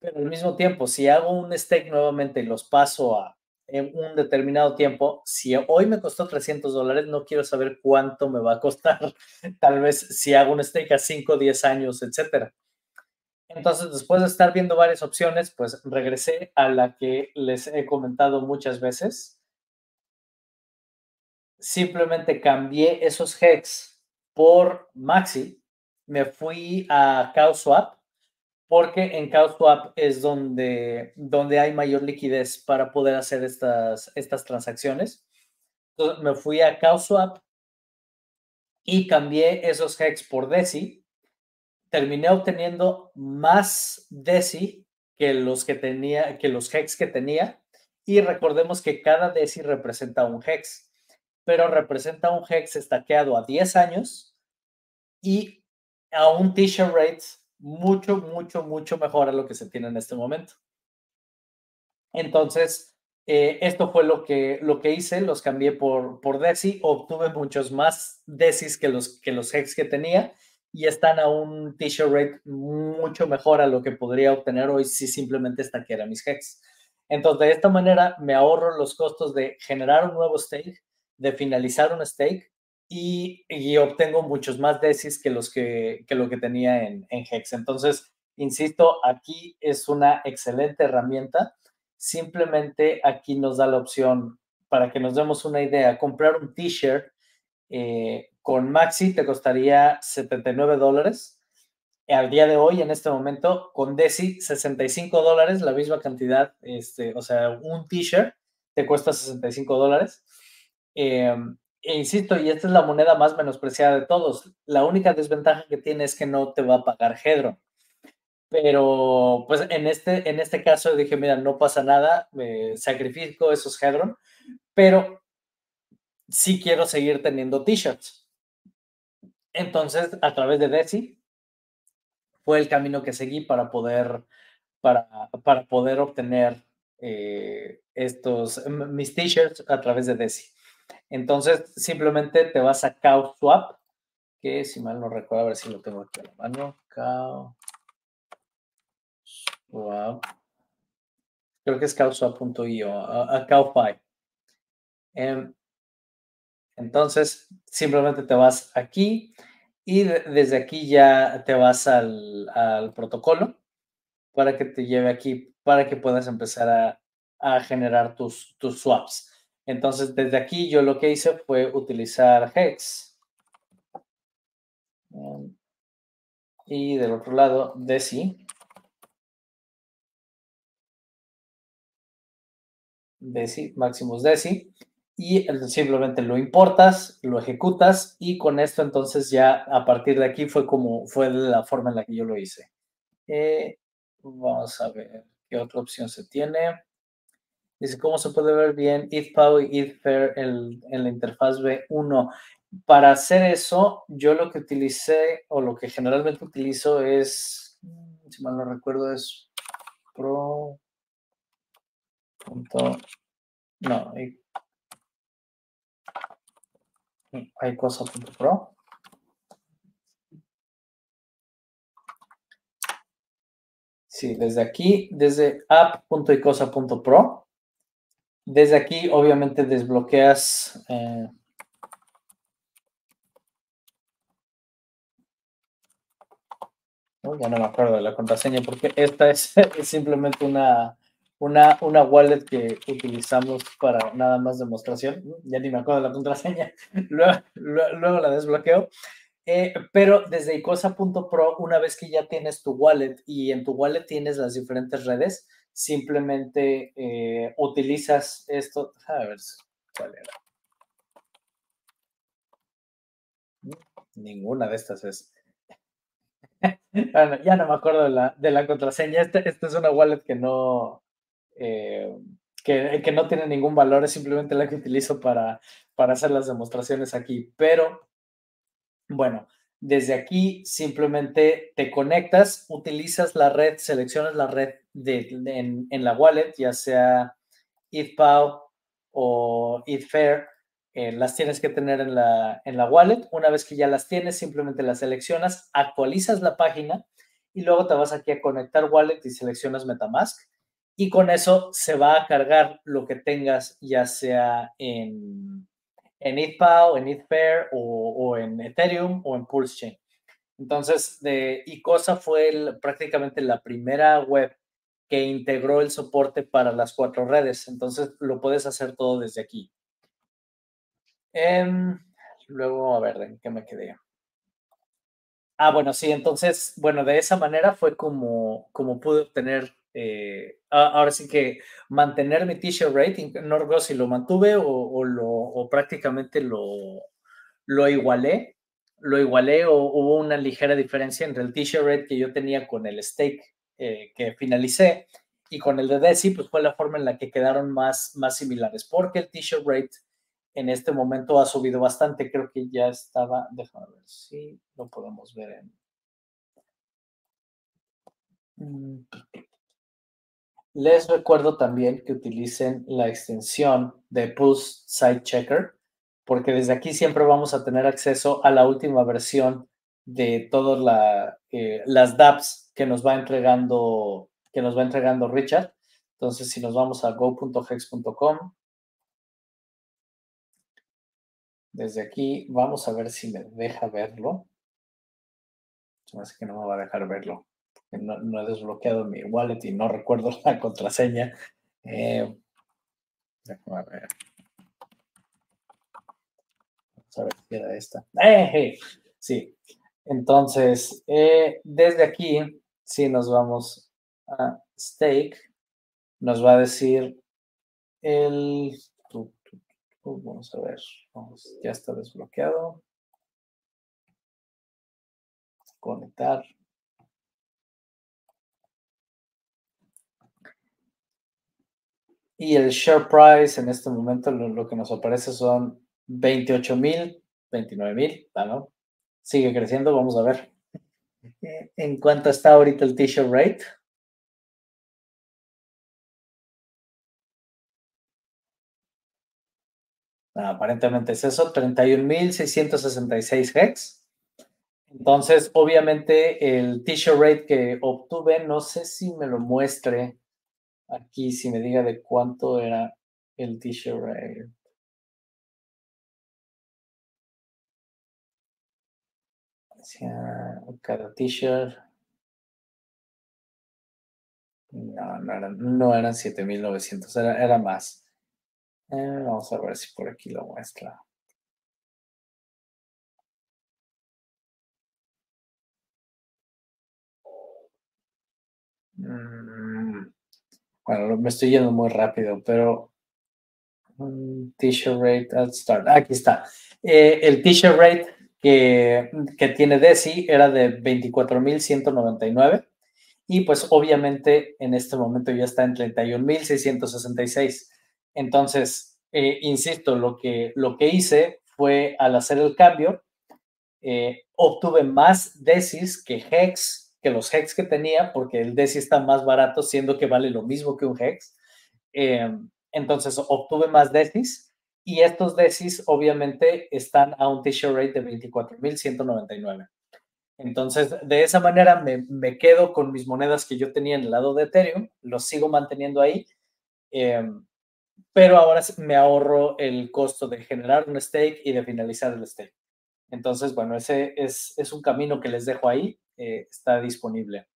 pero al mismo tiempo, si hago un stake nuevamente y los paso a en un determinado tiempo, si hoy me costó 300 dólares, no quiero saber cuánto me va a costar, *laughs* tal vez si hago un stake a 5, 10 años, etcétera. Entonces, después de estar viendo varias opciones, pues regresé a la que les he comentado muchas veces. Simplemente cambié esos hex por Maxi, me fui a CowSwap porque en CowSwap es donde, donde hay mayor liquidez para poder hacer estas, estas transacciones. Entonces me fui a CowSwap y cambié esos hex por DESI. Terminé obteniendo más DESI que los que tenía, que los hex que tenía. Y recordemos que cada DESI representa un hex, pero representa un hex estaqueado a 10 años y a un t-shirt rate mucho, mucho, mucho mejor a lo que se tiene en este momento. Entonces, eh, esto fue lo que, lo que hice, los cambié por, por DESI, obtuve muchos más DESIs que los, que los hex que tenía y están a un t-shirt rate mucho mejor a lo que podría obtener hoy si simplemente estaqueara mis hex. Entonces, de esta manera me ahorro los costos de generar un nuevo stake, de finalizar un stake y, obtengo muchos más DESIs que, los que, que lo que tenía en, Hex. Entonces, insisto, aquí es una excelente herramienta. Simplemente aquí nos da la opción, para que nos demos una idea, comprar un t-shirt eh, con Maxi te costaría 79 dólares. Al día de hoy, en este momento, con Desi, 65 dólares, la misma cantidad, este, o sea, un t-shirt te cuesta 65 dólares. Eh, e insisto, y esta es la moneda más menospreciada de todos. La única desventaja que tiene es que no te va a pagar Hedron. Pero pues en este, en este caso dije, mira, no pasa nada, me sacrifico esos Hedron, pero sí quiero seguir teniendo t-shirts. Entonces, a través de Desi, fue el camino que seguí para poder, para, para poder obtener eh, estos, mis t-shirts a través de Desi. Entonces, simplemente te vas a CowSwap, que si mal no recuerdo, a ver si lo tengo aquí a la mano. CowSwap. Creo que es cowswap.io, a, a CowFi. Em, entonces, simplemente te vas aquí y desde aquí ya te vas al, protocolo para que te lleve aquí, para que puedas empezar a, generar tus swaps. Entonces, desde aquí yo lo que hice fue utilizar Hex. Y del otro lado, Desi. Desi, Maximus Desi. Y simplemente lo importas, lo ejecutas y con esto entonces ya a partir de aquí fue como fue la forma en la que yo lo hice. Eh, vamos a ver qué otra opción se tiene. Dice, ¿cómo se puede ver bien ETHPOW y ETHFAIR en, en la interfaz B1? Para hacer eso, yo lo que utilicé o lo que generalmente utilizo es, si mal no recuerdo, es pro. Punto, no, hay. Sí, desde aquí, desde app.icosa.pro desde aquí, obviamente, desbloqueas. Eh, ya no me acuerdo de la contraseña porque esta *laughs* es, simplemente una, una, una, wallet que utilizamos para nada más demostración. Ya ni me acuerdo de la contraseña. *laughs* Luego, la desbloqueo. Eh, pero desde icosa.pro, una vez que ya tienes tu wallet y en tu wallet tienes las diferentes redes, simplemente eh, utilizas esto. A ver cuál era. Ninguna de estas es. *laughs* bueno, ya no me acuerdo de la, de la contraseña. Esta este es una wallet que no, eh, que, que, no tiene ningún valor, es simplemente la que utilizo para, para hacer las demostraciones aquí. Pero, bueno, desde aquí simplemente te conectas, utilizas la red, seleccionas la red de, en, en, la wallet, ya sea ETHPOW o ETHFair, eh, las tienes que tener en la, en la wallet. Una vez que ya las tienes, simplemente las seleccionas, actualizas la página y luego te vas aquí a conectar wallet y seleccionas Metamask. Y con eso se va a cargar lo que tengas, ya sea en, en ETHPOW, en ETHFair o, o, en Ethereum o en Pulse Chain. Entonces, de Icosa fue prácticamente la primera web que integró el soporte para las cuatro redes. Entonces, lo puedes hacer todo desde aquí. Em, luego, a ver, ¿en qué me quedé? Ah, bueno, sí, entonces, bueno, de esa manera fue como, como pude obtener eh, ahora sí que mantener mi t-shirt rating, no recuerdo si lo mantuve o, lo, o prácticamente lo, lo igualé, lo igualé o hubo una ligera diferencia entre el t-shirt rate que yo tenía con el stake eh, que finalicé y con el de Desi, pues fue la forma en la que quedaron más, más similares, porque el t-shirt rate en este momento ha subido bastante, creo que ya estaba, déjame ver si lo podemos ver en... Mm. Les recuerdo también que utilicen la extensión de Pulse Site Checker, porque desde aquí siempre vamos a tener acceso a la última versión de todas eh, las dApps que nos va entregando que nos va entregando Richard. Entonces, si nos vamos a go.hex.com, desde aquí vamos a ver si me deja verlo. Se me hace que no me va a dejar verlo no, he desbloqueado mi wallet y no recuerdo *laughs* la contraseña. Eh, déjame ver. Vamos a ver si era esta. ¡Eh! Sí. Entonces, eh, desde aquí, si nos vamos a stake, nos va a decir el... Vamos a ver, ya está desbloqueado. Conectar. Y el share price en este momento lo, que nos aparece son 28 mil, 29 mil, ¿no? Sigue creciendo, vamos a ver. ¿En cuánto está ahorita el t-shirt rate? Ah, aparentemente es eso, 31.666 hex. Entonces, obviamente, el t-shirt rate que obtuve, no sé si me lo muestre aquí si me diga de cuánto era el t-shirt rate. Cada t-shirt. No, no eran, no eran 7900, era, era más. Eh, vamos a ver si por aquí lo muestra. Mm. Bueno, me estoy yendo muy rápido, pero t-shirt rate at start. Aquí está. Eh, el t-shirt rate que, que tiene Desi era de 24.199 y pues obviamente en este momento ya está en 31.666. Entonces, eh, insisto, lo que, lo que hice fue al hacer el cambio, eh, obtuve más Desis que Hex que los hex que tenía, porque el DESI está más barato, siendo que vale lo mismo que un hex. Em, entonces obtuve más DESIs y estos DESIs obviamente están a un t-shirt rate de 24.199. Entonces, de esa manera me, me, quedo con mis monedas que yo tenía en el lado de Ethereum, los sigo manteniendo ahí, em, pero ahora me ahorro el costo de generar un stake y de finalizar el stake. Entonces, bueno, ese es, es un camino que les dejo ahí. Eh, está disponible.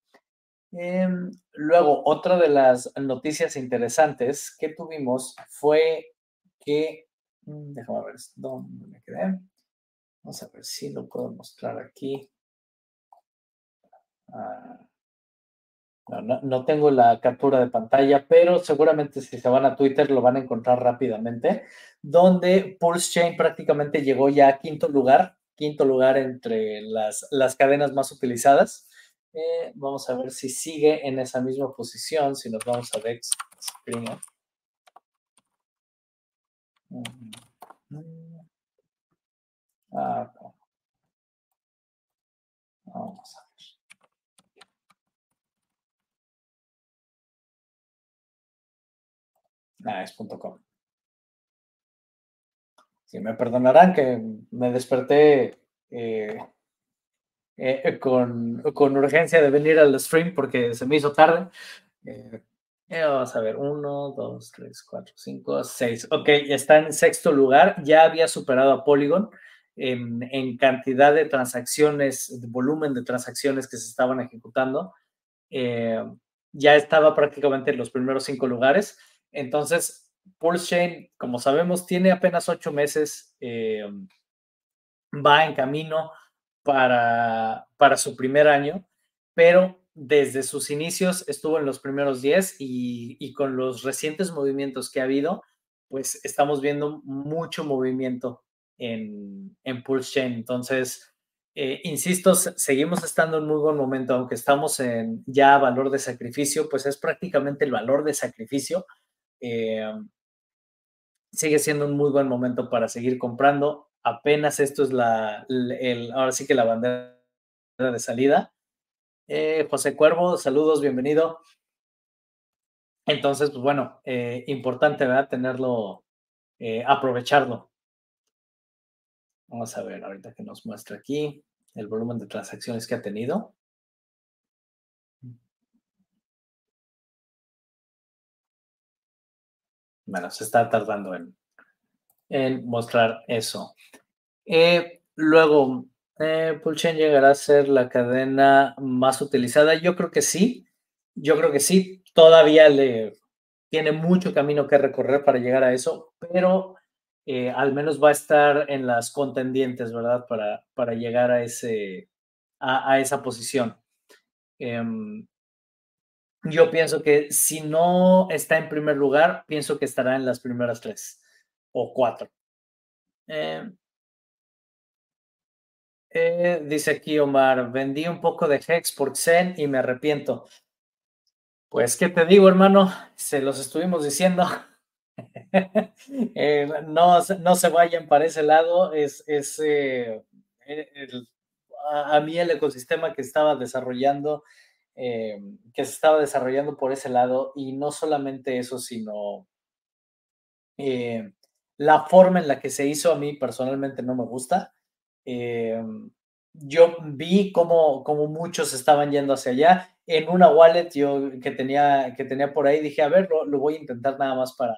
Em, luego, otra de las noticias interesantes que tuvimos fue que, déjame ver dónde me quedé. Vamos a ver si lo puedo mostrar aquí. Ah, no, no, tengo la captura de pantalla, pero seguramente si se van a Twitter lo van a encontrar rápidamente, donde Pulse Chain prácticamente llegó ya a quinto lugar quinto lugar entre las, las cadenas más utilizadas. Eh, vamos a ver si sigue en esa misma posición, si nos vamos a Dex. Ah, Vamos a ver. Ah, .com. Si me perdonarán que me desperté eh, eh, con, urgencia de venir al stream porque se me hizo tarde. Eh, vamos a ver, uno, dos, tres, cuatro, cinco, seis. Ok, está en sexto lugar. Ya había superado a Polygon en, cantidad de transacciones, de volumen de transacciones que se estaban ejecutando. ya estaba prácticamente en los primeros cinco lugares. Entonces, Pulse Chain, como sabemos, tiene apenas ocho meses, eh, va en camino para, para su primer año, pero desde sus inicios estuvo en los primeros diez y, con los recientes movimientos que ha habido, pues estamos viendo mucho movimiento en, en Pulse Chain. Entonces, eh, insisto, seguimos estando en muy buen momento, aunque estamos en ya valor de sacrificio, pues es prácticamente el valor de sacrificio. Eh, sigue siendo un muy buen momento para seguir comprando. Apenas esto es la, el, ahora sí que la bandera de salida. Eh, José Cuervo, saludos, bienvenido. Entonces, pues bueno, eh, importante, ¿verdad? Tenerlo, eh, aprovecharlo. Vamos a ver ahorita que nos muestra aquí el volumen de transacciones que ha tenido. Bueno, se está tardando en, mostrar eso. Luego, eh, Pulchain llegará a ser la cadena más utilizada. Yo creo que sí. Yo creo que sí. Todavía le tiene mucho camino que recorrer para llegar a eso, pero eh, al menos va a estar en las contendientes, ¿verdad? Para, para llegar a, ese, a, esa posición. Em, yo pienso que si no está en primer lugar, pienso que estará en las primeras tres o cuatro. Eh, eh, dice aquí Omar, vendí un poco de Hex por Zen y me arrepiento. Pues, ¿qué te digo, hermano? Se los estuvimos diciendo. *laughs* Eh, no, no se vayan para ese lado. Es, es a, mí el ecosistema que estaba desarrollando eh, que se estaba desarrollando por ese lado y no solamente eso, sino eh, la forma en la que se hizo a mí personalmente no me gusta. Eh, yo vi cómo, muchos estaban yendo hacia allá. En una wallet yo que tenía, que tenía por ahí dije, a ver, lo voy a intentar nada más para,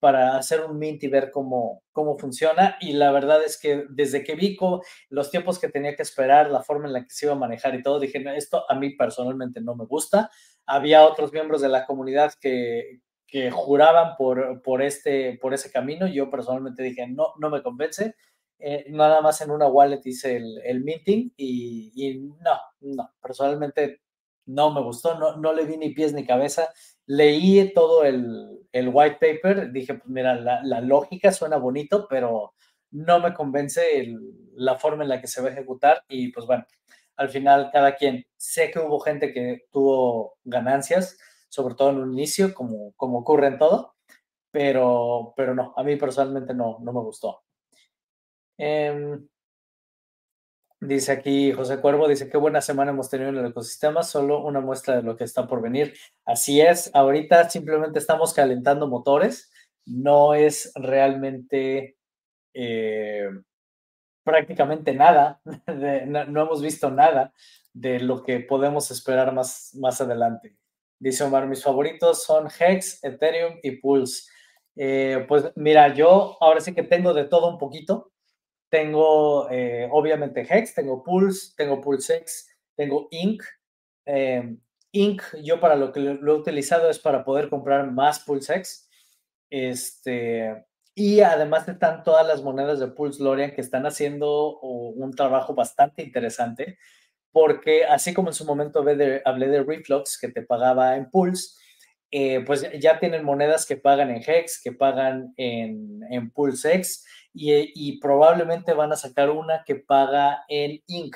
para hacer un mint y ver cómo, cómo funciona. Y la verdad es que desde que vi los tiempos que tenía que esperar, la forma en la que se iba a manejar y todo, dije, esto a mí personalmente no me gusta. Había otros miembros de la comunidad que, que juraban por, por, este, por ese camino. Yo personalmente dije, no, no me convence. Eh, nada más en una wallet hice el, el minting y, y, no, no, personalmente no me gustó, no, no le vi ni pies ni cabeza leí todo el, white paper, dije, pues mira, la, lógica suena bonito, pero no me convence la forma en la que se va a ejecutar y pues bueno, al final cada quien, sé que hubo gente que tuvo ganancias, sobre todo en un inicio, como, como ocurre en todo, pero, pero no, a mí personalmente no, no me gustó. Em, Dice aquí José Cuervo, dice qué buena semana hemos tenido en el ecosistema, solo una muestra de lo que está por venir. Así es, ahorita simplemente estamos calentando motores, no es realmente eh, prácticamente nada, *laughs* no, hemos visto nada de lo que podemos esperar más, más adelante. Dice Omar, mis favoritos son Hex, Ethereum y Pulse. Eh, pues mira, yo ahora sí que tengo de todo un poquito tengo eh, obviamente Hex, tengo Pulse, tengo PulseX, tengo Ink. Eh, Ink, yo para lo que lo he utilizado es para poder comprar más PulseX. Este, y además están todas las monedas de Pulse Lorian que están haciendo un trabajo bastante interesante, porque así como en su momento hablé de, hablé de Reflux que te pagaba en Pulse, eh, pues ya tienen monedas que pagan en Hex, que pagan en, en PulseX y, probablemente van a sacar una que paga en Inc.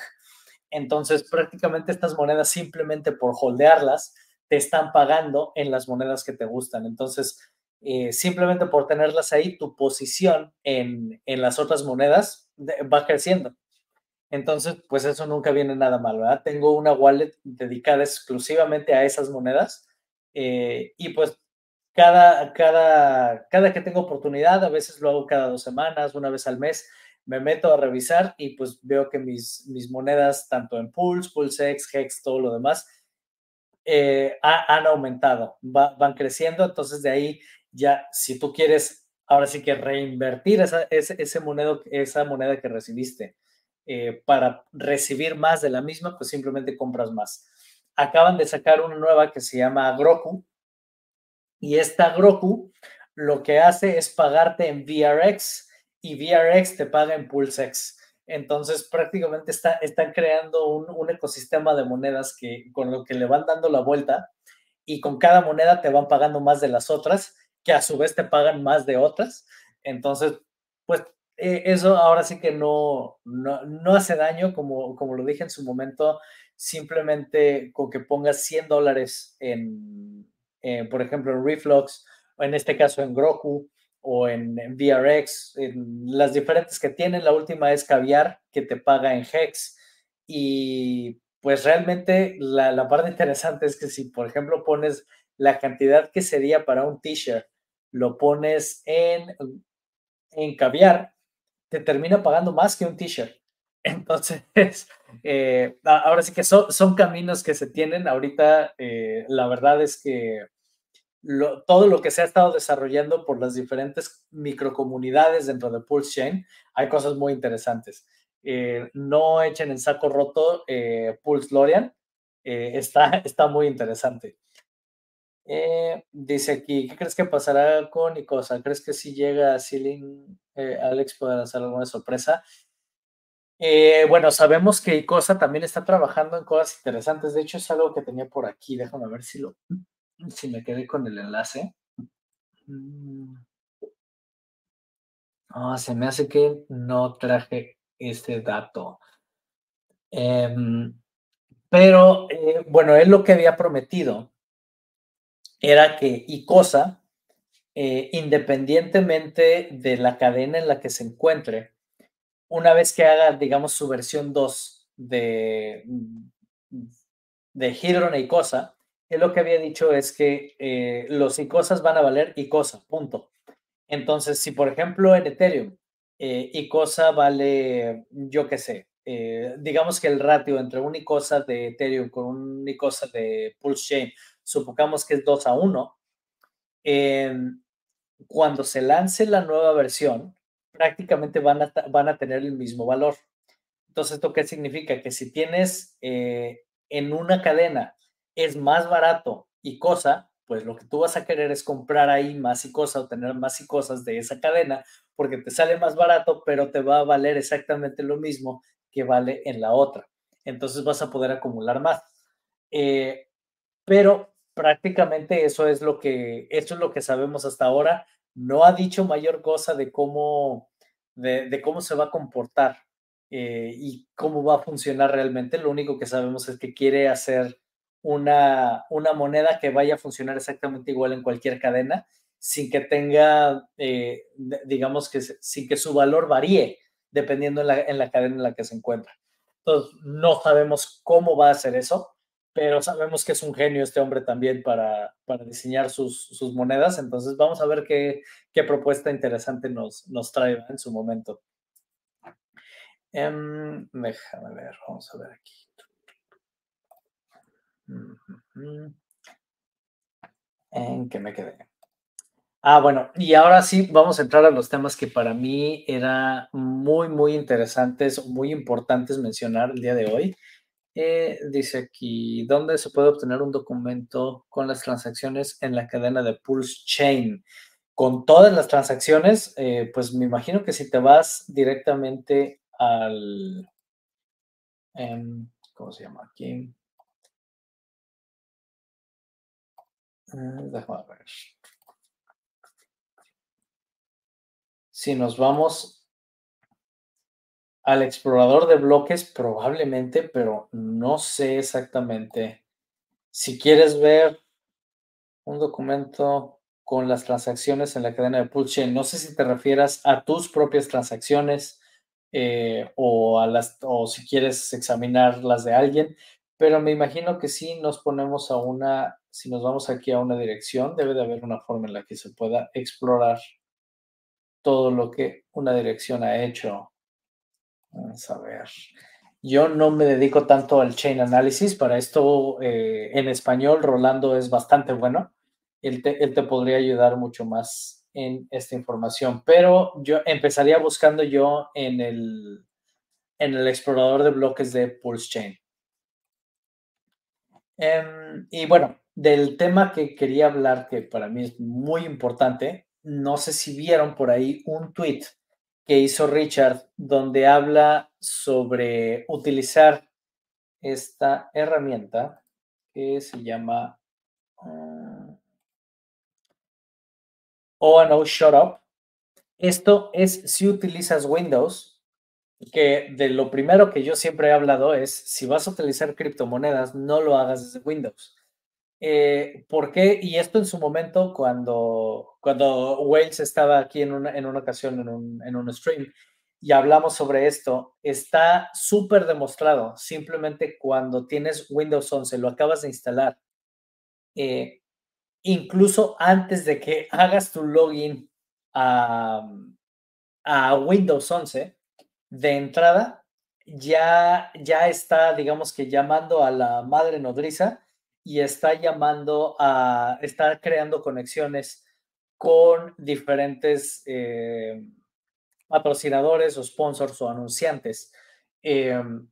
Entonces, prácticamente estas monedas simplemente por holdearlas te están pagando en las monedas que te gustan. Entonces, eh, simplemente por tenerlas ahí, tu posición en, en las otras monedas va creciendo. Entonces, pues eso nunca viene nada mal, ¿verdad? Tengo una wallet dedicada exclusivamente a esas monedas eh, y pues cada, cada, cada que tengo oportunidad, a veces lo hago cada dos semanas, una vez al mes, me meto a revisar y pues veo que mis, mis monedas, tanto en Pulse, PulseX, Hex, todo lo demás, eh, han aumentado, van creciendo, entonces de ahí ya, si tú quieres, ahora sí que reinvertir esa, ese, ese esa moneda que recibiste eh, para recibir más de la misma, pues simplemente compras más. Acaban de sacar una nueva que se llama Groku y esta Groku lo que hace es pagarte en VRX y VRX te paga en PulseX. Entonces prácticamente está, están creando un, un, ecosistema de monedas que con lo que le van dando la vuelta y con cada moneda te van pagando más de las otras, que a su vez te pagan más de otras. Entonces, pues eh, eso ahora sí que no, no, hace daño, como, como lo dije en su momento, simplemente con que pongas 100 dólares en, por ejemplo, en Reflux, o en este caso en Groku, o en, VRX, en las diferentes que tienen. La última es Caviar, que te paga en Hex. Y pues realmente la, la parte interesante es que si, por ejemplo, pones la cantidad que sería para un t-shirt, lo pones en, en Caviar, te termina pagando más que un t-shirt. *laughs* Entonces, eh, ahora sí que son, son, caminos que se tienen. Ahorita, eh, la verdad es que todo lo que se ha estado desarrollando por las diferentes microcomunidades dentro de Pulse Chain, hay cosas muy interesantes. Eh, no echen en saco roto Pulse Lorian, está, *laughs* está muy interesante. Eh, dice aquí, ¿qué crees que pasará con Icosa? ¿Crees que si llega a Ceiling, eh, Alex puede hacer alguna sorpresa? Eh, bueno, sabemos que Icosa también está trabajando en cosas interesantes. De hecho, es algo que tenía por aquí. Déjame ver si lo, si me quedé con el enlace. Ah, se me hace que no traje este dato. Em, pero bueno, él lo que había prometido era que ICOSA, eh, independientemente de la cadena en la que se encuentre, una vez que haga, digamos, su versión 2 de, de Hidron e ICOSA, él lo que había dicho es que eh, los ICOSAs van a valer ICOSA, punto. Entonces, si por ejemplo en Ethereum, eh, ICOSA vale, yo qué sé, eh, digamos que el ratio entre un ICOSA de Ethereum con un ICOSA de Pulse Chain supongamos que es 2 a 1, em, cuando se lance la nueva versión, prácticamente van a, van a tener el mismo valor. Entonces, ¿esto qué significa? Que si tienes eh, en una cadena es más barato y cosa, pues lo que tú vas a querer es comprar ahí más y cosa o tener más y cosas de esa cadena porque te sale más barato, pero te va a valer exactamente lo mismo que vale en la otra. Entonces vas a poder acumular más. Eh, pero prácticamente eso es lo que, eso es lo que sabemos hasta ahora. No ha dicho mayor cosa de cómo, de, cómo se va a comportar eh, y cómo va a funcionar realmente. Lo único que sabemos es que quiere hacer una, una moneda que vaya a funcionar exactamente igual en cualquier cadena, sin que tenga, eh, digamos que sin que su valor varíe dependiendo en la, en la cadena en la que se encuentra. Entonces, no sabemos cómo va a hacer eso pero sabemos que es un genio este hombre también para, para diseñar sus, sus, monedas, entonces vamos a ver qué, qué propuesta interesante nos, nos trae en su momento. Um, déjame ver, vamos a ver aquí. ¿En qué me quedé? Ah, bueno, y ahora sí vamos a entrar a los temas que para mí era muy, muy interesantes, muy importantes mencionar el día de hoy. Eh, dice aquí, ¿dónde se puede obtener un documento con las transacciones en la cadena de Pulse Chain? Con todas las transacciones, eh, pues me imagino que si te vas directamente al, em, ¿cómo se llama aquí? Mm, déjame ver. Si nos vamos al explorador de bloques probablemente, pero no sé exactamente. Si quieres ver un documento con las transacciones en la cadena de Pulse no sé si te refieras a tus propias transacciones eh, o, a las, o si quieres examinar las de alguien, pero me imagino que si nos ponemos a una, si nos vamos aquí a una dirección, debe de haber una forma en la que se pueda explorar todo lo que una dirección ha hecho. Vamos a ver. Yo no me dedico tanto al chain analysis, para esto eh, en español Rolando es bastante bueno. Él te, podría ayudar mucho más en esta información, pero yo empezaría buscando yo en el, en el explorador de bloques de Pulse Chain. Em, y bueno, del tema que quería hablar, que para mí es muy importante, no sé si vieron por ahí un tweet que hizo Richard donde habla sobre utilizar esta herramienta que se llama o no shut up. Esto es si utilizas Windows, que de lo primero que yo siempre he hablado es, si vas a utilizar criptomonedas, no lo hagas desde Windows. Eh, ¿Por qué? Y esto en su momento, cuando, cuando Wales estaba aquí en una, en una ocasión, en un, en un stream, y hablamos sobre esto, está súper demostrado. Simplemente cuando tienes Windows 11, lo acabas de instalar, eh, incluso antes de que *laughs* hagas tu login a, Windows 11, de entrada ya, ya está, digamos que llamando a la madre nodriza y está llamando a, está creando conexiones con diferentes eh, patrocinadores o sponsors o anunciantes. Em,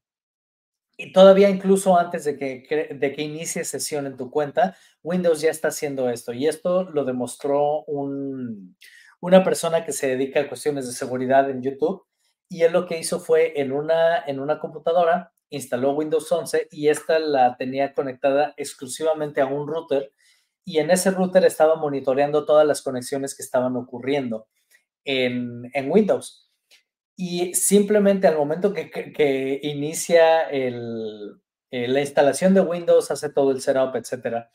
y todavía incluso antes de que, de que inicie sesión en tu cuenta, Windows ya está haciendo esto. Y esto lo demostró un, una persona que se dedica a cuestiones de seguridad en YouTube. Y él lo que hizo fue en una, en una computadora, instaló Windows 11 y esta la tenía conectada exclusivamente a un router. Y en ese router estaba monitoreando todas las conexiones que estaban ocurriendo en, en Windows y simplemente al momento que, inicia el, la instalación de Windows, hace todo el setup, etcétera,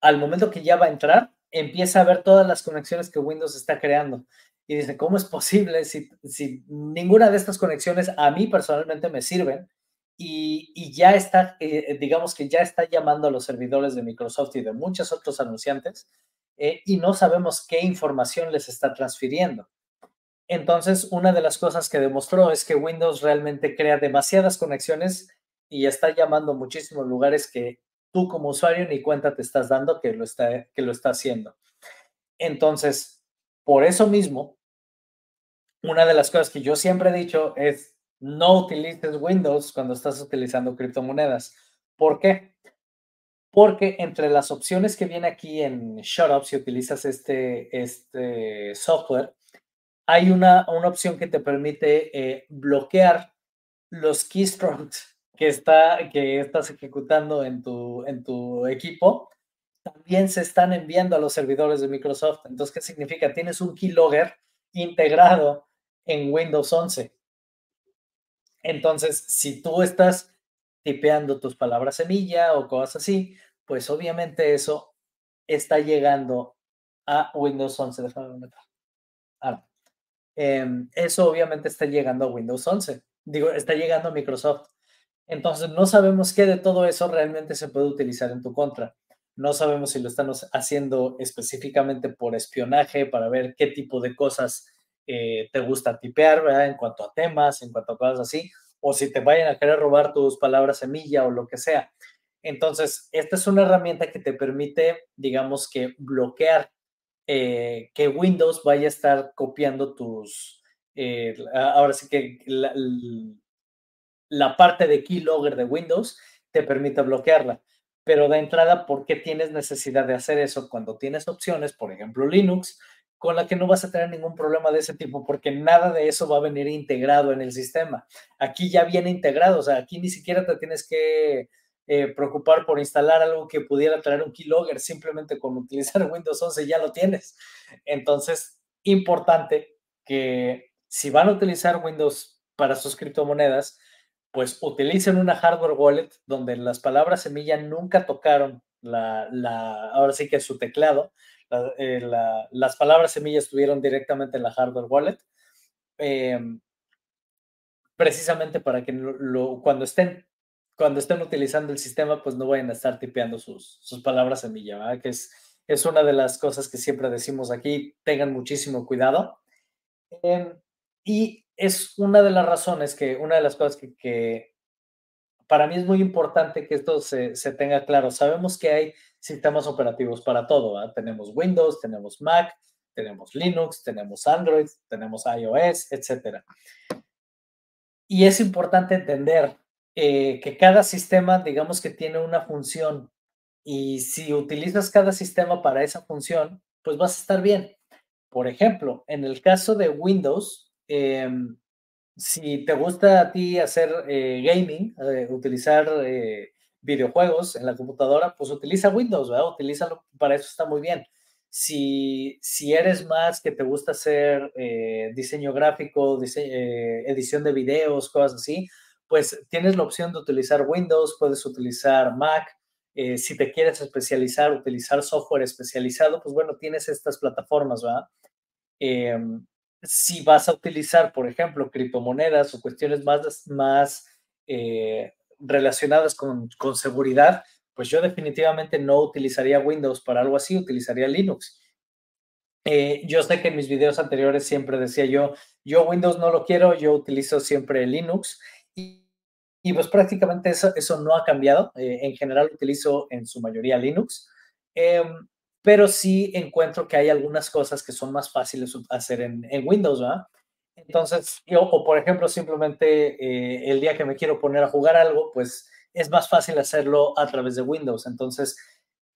al momento que ya va a entrar, empieza a ver todas las conexiones que Windows está creando. Y dice, ¿cómo es posible si, si ninguna de estas conexiones a mí personalmente me sirven? Y, ya está, eh, digamos que ya está llamando a los servidores de Microsoft y de muchos otros anunciantes eh, y no sabemos qué información les está transfiriendo. Entonces, una de las cosas que demostró es que Windows realmente crea demasiadas conexiones y está llamando a muchísimos lugares que tú como usuario ni cuenta te estás dando que lo está, que lo está haciendo. Entonces, por eso mismo, una de las cosas que yo siempre he dicho es no utilices Windows cuando estás utilizando criptomonedas. ¿Por qué? Porque entre las opciones que viene aquí en Shutup, si utilizas este, este software, hay una, opción que te permite eh, bloquear los keystrokes que, está, que estás ejecutando en tu, en tu equipo. También se están enviando a los servidores de Microsoft. Entonces, ¿qué significa? Tienes un keylogger integrado en Windows 11. Entonces, si tú estás tipeando tus palabras semilla o cosas así, pues obviamente eso está llegando a Windows 11. Déjame. Ahora, Em, eso obviamente está llegando a Windows 11, digo, está llegando a Microsoft. Entonces, no sabemos qué de todo eso realmente se puede utilizar en tu contra. No sabemos si lo están haciendo específicamente por espionaje, para ver qué tipo de cosas eh, te gusta tipear. En cuanto a temas, en cuanto a cosas así, o si te vayan a querer robar tus palabras semilla o lo que sea. Entonces, esta es una herramienta que te permite, digamos que, bloquear eh, que Windows vaya a estar copiando tus, eh, ahora sí que la, la, parte de keylogger de Windows te permite bloquearla. Pero de entrada, ¿por qué tienes necesidad de hacer eso cuando tienes opciones, por ejemplo Linux, con la que no vas a tener ningún problema de ese tipo? Porque nada de eso va a venir integrado en el sistema. Aquí ya viene integrado, o sea, aquí ni siquiera te tienes que eh, preocupar por instalar algo que pudiera traer un keylogger, simplemente con *laughs* utilizar Windows 11 ya lo tienes. Entonces, importante que si van a utilizar Windows para sus criptomonedas, pues utilicen una hardware wallet donde las palabras semilla nunca tocaron la, la ahora sí que su teclado, eh, las palabras semilla estuvieron directamente en la hardware wallet, em, precisamente para que lo, cuando estén cuando estén utilizando el sistema, pues no vayan a estar tipeando sus, sus palabras semilla, ¿verdad? que es, es una de las cosas que siempre decimos aquí, tengan muchísimo cuidado. Em, y es una de las razones que, una de las cosas que, que para mí es muy importante que esto se, se, tenga claro. Sabemos que hay sistemas operativos para todo. Tenemos Windows, tenemos Mac, tenemos Linux, tenemos Android, tenemos iOS, etc. Y es importante entender eh, que cada sistema, digamos que tiene una función y si utilizas cada sistema para esa función, pues vas a estar bien. Por ejemplo, en el caso de Windows, em, si te gusta a ti hacer eh, gaming, eh, utilizar videojuegos en la computadora, pues utiliza Windows, ¿verdad? Utilízalo, para eso está muy bien. Si, si eres más que te gusta hacer diseño gráfico, edición de videos, cosas así, pues tienes la opción de utilizar Windows, puedes utilizar Mac. Eh, si te quieres especializar, utilizar software especializado, pues bueno, tienes estas plataformas, ¿verdad? Em, si vas a utilizar, por ejemplo, criptomonedas o cuestiones más, más eh, relacionadas con, con seguridad, pues yo definitivamente no utilizaría Windows para algo así, utilizaría Linux. Eh, yo sé que en mis videos anteriores siempre decía yo, yo Windows no lo quiero, yo utilizo siempre Linux y, pues prácticamente eso, eso no ha cambiado. Eh, en general utilizo en su mayoría Linux, em, pero sí encuentro que hay algunas cosas que son más fáciles hacer en, en Windows, ¿verdad? Entonces, yo, o por ejemplo, simplemente eh, el día que me quiero poner a jugar algo, pues es más fácil hacerlo a través de Windows. Entonces,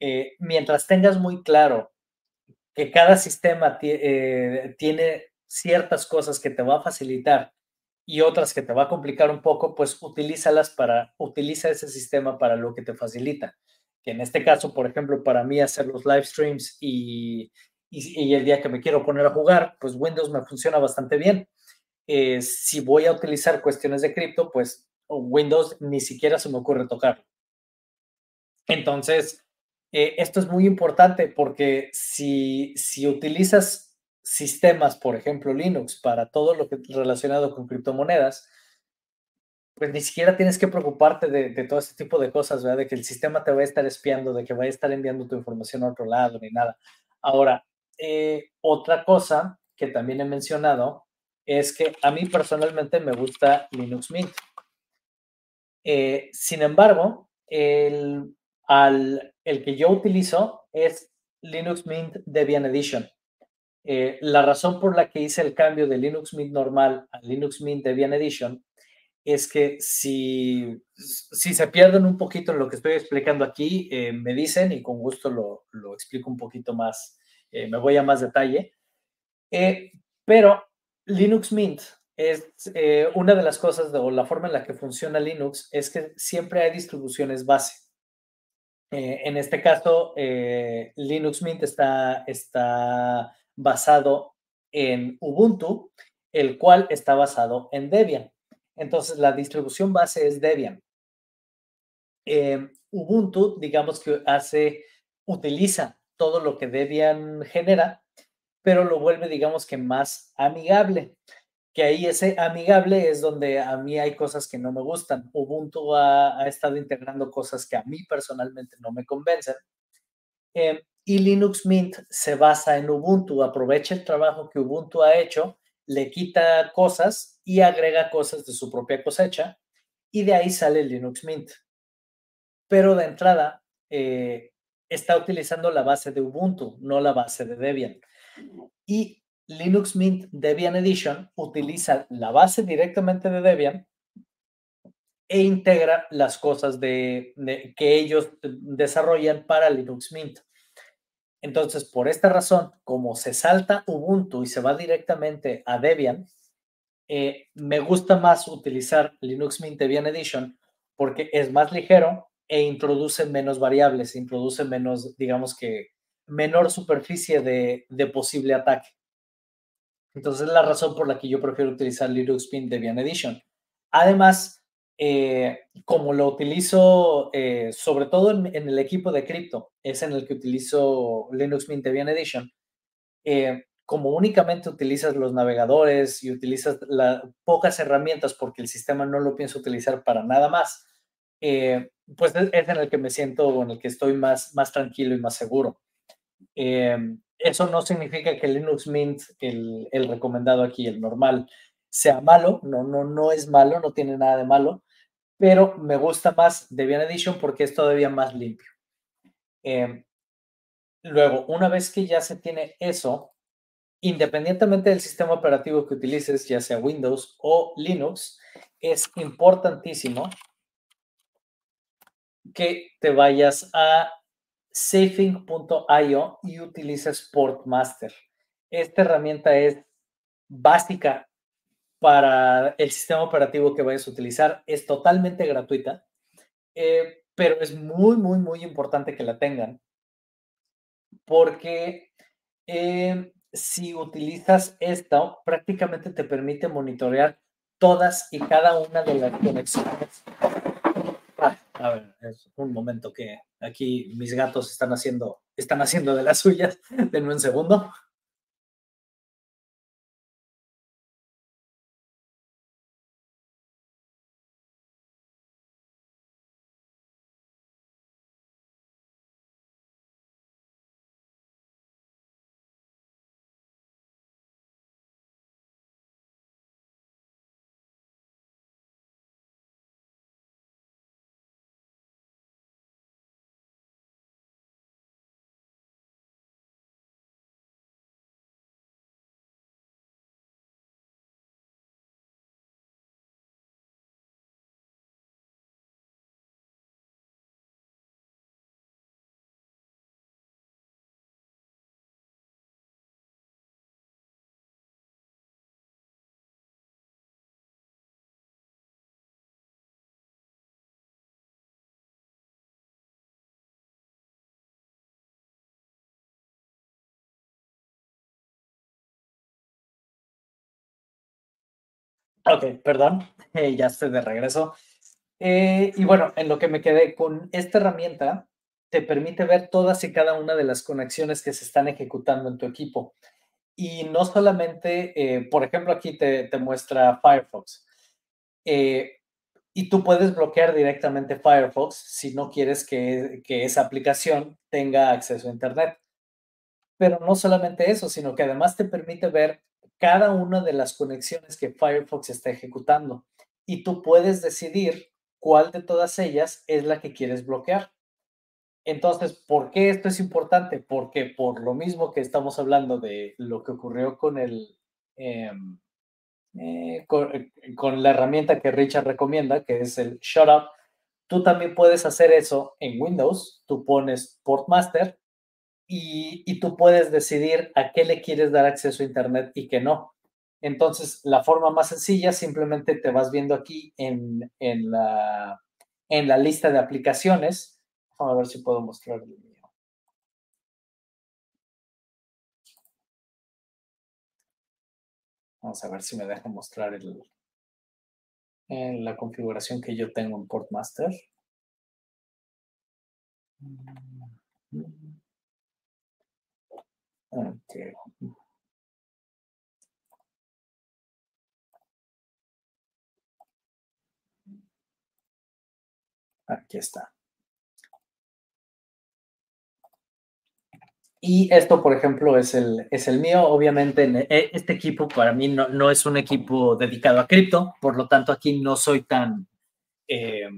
eh, mientras tengas muy claro que cada sistema tiene ciertas cosas que te va a facilitar y otras que te va a complicar un poco, pues utilízalas para, utiliza ese sistema para lo que te facilita. Que en este caso, por ejemplo, para mí hacer los live streams y, y, el día que me quiero poner a jugar, pues Windows me funciona bastante bien. Eh, si voy a utilizar cuestiones de cripto, pues Windows ni siquiera se me ocurre tocar. Entonces, eh, esto es muy importante porque si, si utilizas sistemas, por ejemplo Linux, para todo lo que relacionado con criptomonedas, pues ni siquiera tienes que preocuparte de, todo este tipo de cosas, ¿verdad? De que el sistema te va a estar espiando, de que vaya a estar enviando tu información a otro lado, ni nada. Ahora, eh, otra cosa que también he mencionado es que a mí personalmente me gusta Linux Mint. Eh, sin embargo, el, al, el que yo utilizo es Linux Mint Debian Edition. Eh, la razón por la que hice el cambio de Linux Mint normal a Linux Mint Debian Edition es que si, si se pierden un poquito en lo que estoy explicando aquí, me dicen y con gusto lo, lo explico un poquito más, eh, me voy a más detalle. pero Linux Mint es una de las cosas, o la forma en la que funciona Linux es que siempre hay distribuciones base. en este caso, Linux Mint está, está basado en Ubuntu, el cual está basado en Debian. Entonces, la distribución base es Debian. Ubuntu, digamos que hace, utiliza todo lo que Debian genera, pero lo vuelve, digamos que más amigable. Que ahí ese amigable es donde a mí hay cosas que no me gustan. Ubuntu ha, estado integrando cosas que a mí personalmente no me convencen. Em, y Linux Mint se basa en Ubuntu, aprovecha el trabajo que Ubuntu ha hecho, le quita cosas y agrega cosas de su propia cosecha y de ahí sale Linux Mint. Pero de entrada eh, está utilizando la base de Ubuntu, no la base de Debian. Y Linux Mint Debian Edition utiliza la base directamente de Debian e integra las cosas de, que ellos desarrollan para Linux Mint. Entonces, por esta razón, como se salta Ubuntu y se va directamente a Debian, eh, me gusta más utilizar Linux Mint Debian Edition porque es más ligero e introduce menos variables, introduce menos, digamos que, menor superficie de, posible ataque. Entonces es la razón por la que yo prefiero utilizar Linux Mint Debian Edition. Además, eh, como lo utilizo eh, sobre todo en, el equipo de cripto, es en el que utilizo Linux Mint Debian Edition, eh, como únicamente utilizas los navegadores y utilizas pocas herramientas porque el sistema no lo pienso utilizar para nada más, pues es, en el que me siento o en el que estoy más, más tranquilo y más seguro. eso no significa que Linux Mint, el, el recomendado aquí, el normal, sea malo, no, no, no es malo, no tiene nada de malo, pero me gusta más Debian Edition porque es todavía más limpio. Em, luego, una vez que ya se tiene eso, independientemente del sistema operativo que utilices, ya sea Windows o Linux, es importantísimo que te vayas a safing.io y utilices Portmaster. Esta herramienta es básica para el sistema operativo que vayas a utilizar. Es totalmente gratuita, eh, pero es muy, muy, muy importante que la tengan porque eh, si utilizas esto, prácticamente te permite monitorear todas y cada una de las conexiones. A ver, es un momento que aquí mis gatos están haciendo, están haciendo de las suyas. Denme un segundo. Ok, perdón, eh, ya estoy de regreso. Eh, y bueno, en lo que me quedé con esta herramienta, te permite ver todas y cada una de las conexiones que se están ejecutando en tu equipo. Y no solamente, eh, por ejemplo, aquí te, muestra Firefox. y tú puedes bloquear directamente Firefox si no quieres que esa aplicación tenga acceso a Internet. Pero no solamente eso, sino que además te permite ver cada una de las conexiones que Firefox está ejecutando y tú puedes decidir cuál de todas ellas es la que quieres bloquear. Entonces, ¿por qué esto es importante? Porque por lo mismo que estamos hablando de lo que ocurrió con el em, eh, eh, con, la herramienta que Richard recomienda, que es el Shut Up, tú también puedes hacer eso en Windows. Tú pones Portmaster y, tú puedes decidir a qué le quieres dar acceso a Internet y qué no. Entonces, la forma más sencilla, simplemente te vas viendo aquí en, en, la, en la lista de aplicaciones. Vamos a ver si puedo mostrar el mío. Vamos a ver si me deja mostrar el, en la configuración que yo tengo en Portmaster. Okay. Aquí está. Y esto, por ejemplo, es el, es el mío. Obviamente, e, este equipo para mí no, no es un equipo dedicado a cripto, por lo tanto, aquí no soy tan, eh,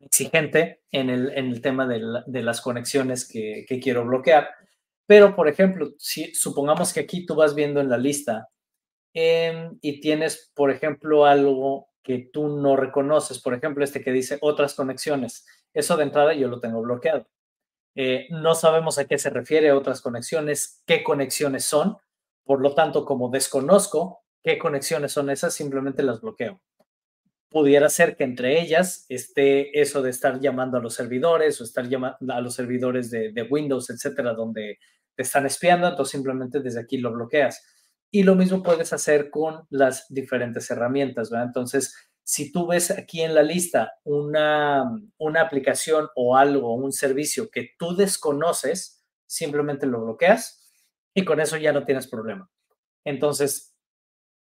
exigente en el, en el tema de, de las conexiones que, que, quiero bloquear. Pero, por ejemplo, si supongamos que aquí tú vas viendo en la lista em, y tienes, por ejemplo, algo que tú no reconoces, por ejemplo, este que dice otras conexiones, eso de entrada yo lo tengo bloqueado. Eh, no sabemos a qué se refiere otras conexiones, qué conexiones son, por lo tanto, como desconozco qué conexiones son esas, simplemente las bloqueo. Pudiera ser que entre ellas esté eso de estar llamando a los servidores o estar llamando a los servidores de, Windows, etcétera, donde te están espiando, entonces simplemente desde aquí lo bloqueas. Y lo mismo puedes hacer con las diferentes herramientas, ¿verdad? Entonces, si tú ves aquí en la lista una, una aplicación o algo, un servicio que tú desconoces, simplemente lo bloqueas y con eso ya no tienes problema. Entonces,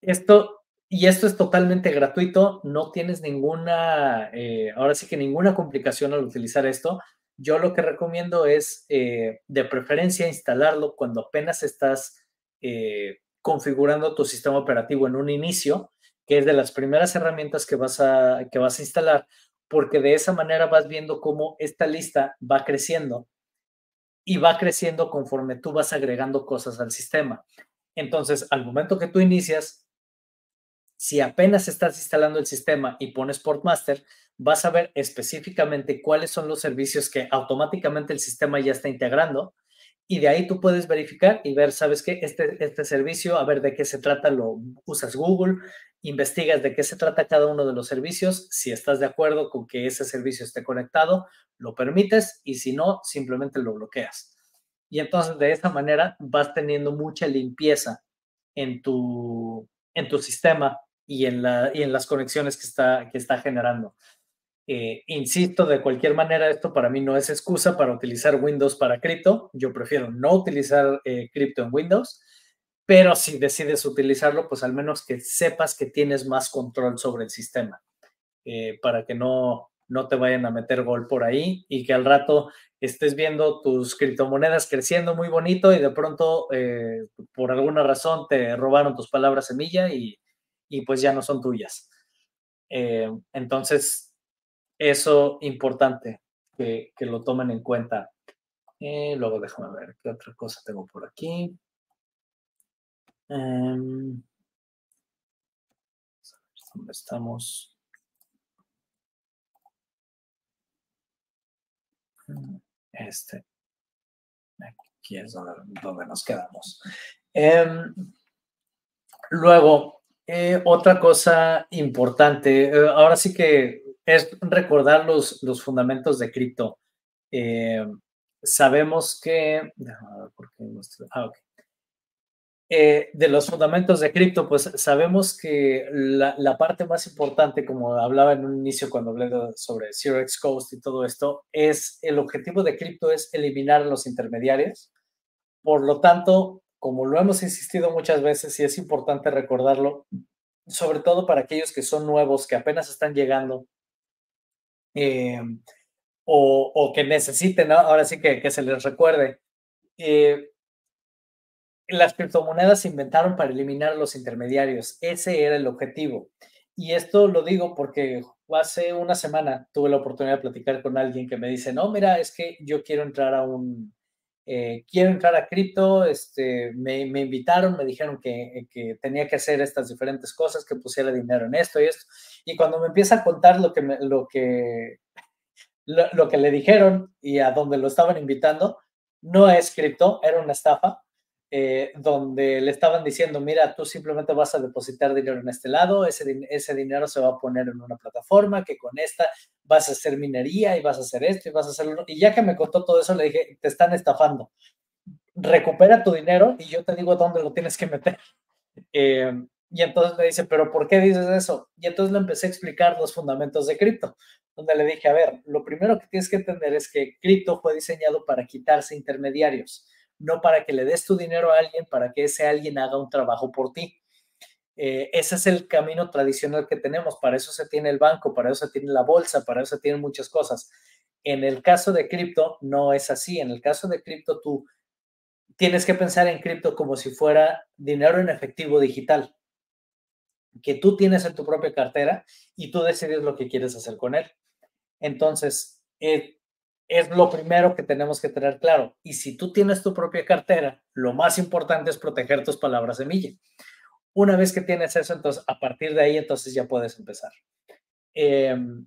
esto, y esto es totalmente gratuito, no tienes ninguna, eh, ahora sí que ninguna complicación al utilizar esto. Yo lo que recomiendo es, eh, de preferencia, instalarlo cuando apenas estás eh, configurando tu sistema operativo en un inicio, que es de las primeras herramientas que vas a, que vas a instalar, porque de esa manera vas viendo cómo esta lista va creciendo y va creciendo conforme tú vas agregando cosas al sistema. Entonces, al momento que tú inicias, si apenas estás instalando el sistema y pones Portmaster, vas a ver específicamente cuáles son los servicios que automáticamente el sistema ya está integrando y de ahí tú puedes verificar y ver, ¿sabes qué? Este, este servicio, a ver de qué se trata, lo usas Google, investigas de qué se trata cada uno de los servicios, si estás de acuerdo con que ese servicio esté conectado, lo permites y si no, simplemente lo bloqueas. Y entonces de esa manera vas teniendo mucha limpieza en tu, en tu sistema y en, la, y en las conexiones que está, que está generando. Eh, insisto, de cualquier manera, esto para mí no es excusa para utilizar Windows para cripto. Yo prefiero no utilizar eh, cripto en Windows, pero si decides utilizarlo, pues al menos que sepas que tienes más control sobre el sistema, eh, para que no, no te vayan a meter gol por ahí y que al rato estés viendo tus criptomonedas creciendo muy bonito y de pronto, por alguna razón, te robaron tus palabras semilla y, y pues ya no son tuyas. entonces, eso importante que, lo tomen en cuenta. Eh, luego déjame ver qué otra cosa tengo por aquí. Em, ¿Dónde estamos? Este. Aquí es donde, nos quedamos. Em, luego, eh, otra cosa importante, eh, ahora sí que es recordar los, los fundamentos de cripto. Eh, sabemos que, ah, de los fundamentos de cripto, pues sabemos que la, la, parte más importante, como hablaba en un inicio cuando hablé sobre Zero X Coast y todo esto, es el objetivo de cripto es eliminar los intermediarios. Por lo tanto, como lo hemos insistido muchas veces y es importante recordarlo, sobre todo para aquellos que son nuevos, que apenas están llegando eh, o, que necesiten, ahora sí que, que, se les recuerde. Eh, las criptomonedas se inventaron para eliminar los intermediarios. Ese era el objetivo. Y esto lo digo porque hace una semana tuve la oportunidad de platicar con alguien que me dice, no, mira, es que yo quiero entrar a un, eh, quiero entrar a cripto, este, me, me, invitaron, me dijeron que, que, tenía que hacer estas diferentes cosas, que pusiera dinero en esto y esto. Y cuando me empieza a contar lo que, lo que, *laughs* lo, que le dijeron y a dónde lo estaban invitando, no es cripto, era una estafa, eh, donde le estaban diciendo, mira, tú simplemente vas a depositar dinero en este lado, ese, ese dinero se va a poner en una plataforma, que con esta vas a hacer minería y vas a hacer esto y vas a hacerlo. Y ya que me contó todo eso, le dije, te están estafando. Recupera tu dinero y yo te digo dónde lo tienes que meter. *laughs* Eh, y entonces me dice, pero ¿por qué dices eso? Y entonces le empecé a explicar los fundamentos de cripto, donde le dije, a ver, lo primero que tienes que entender es que cripto fue diseñado para quitarse intermediarios, no para que le des tu dinero a alguien, para que ese alguien haga un trabajo por ti. Eh, ese es el camino tradicional que tenemos, para eso se tiene el banco, para eso se tiene la bolsa, para eso se tienen muchas cosas. En el caso de cripto no es así, en el caso de cripto tú tienes que pensar en cripto como si fuera dinero en efectivo digital que tú tienes en tu propia cartera y tú decides lo que quieres hacer con él. Entonces, eh, es lo primero que tenemos que tener claro. Y si tú tienes tu propia cartera, lo más importante es proteger tus palabras semilla. Una vez que tienes eso, entonces a partir de ahí, entonces ya puedes empezar. Em,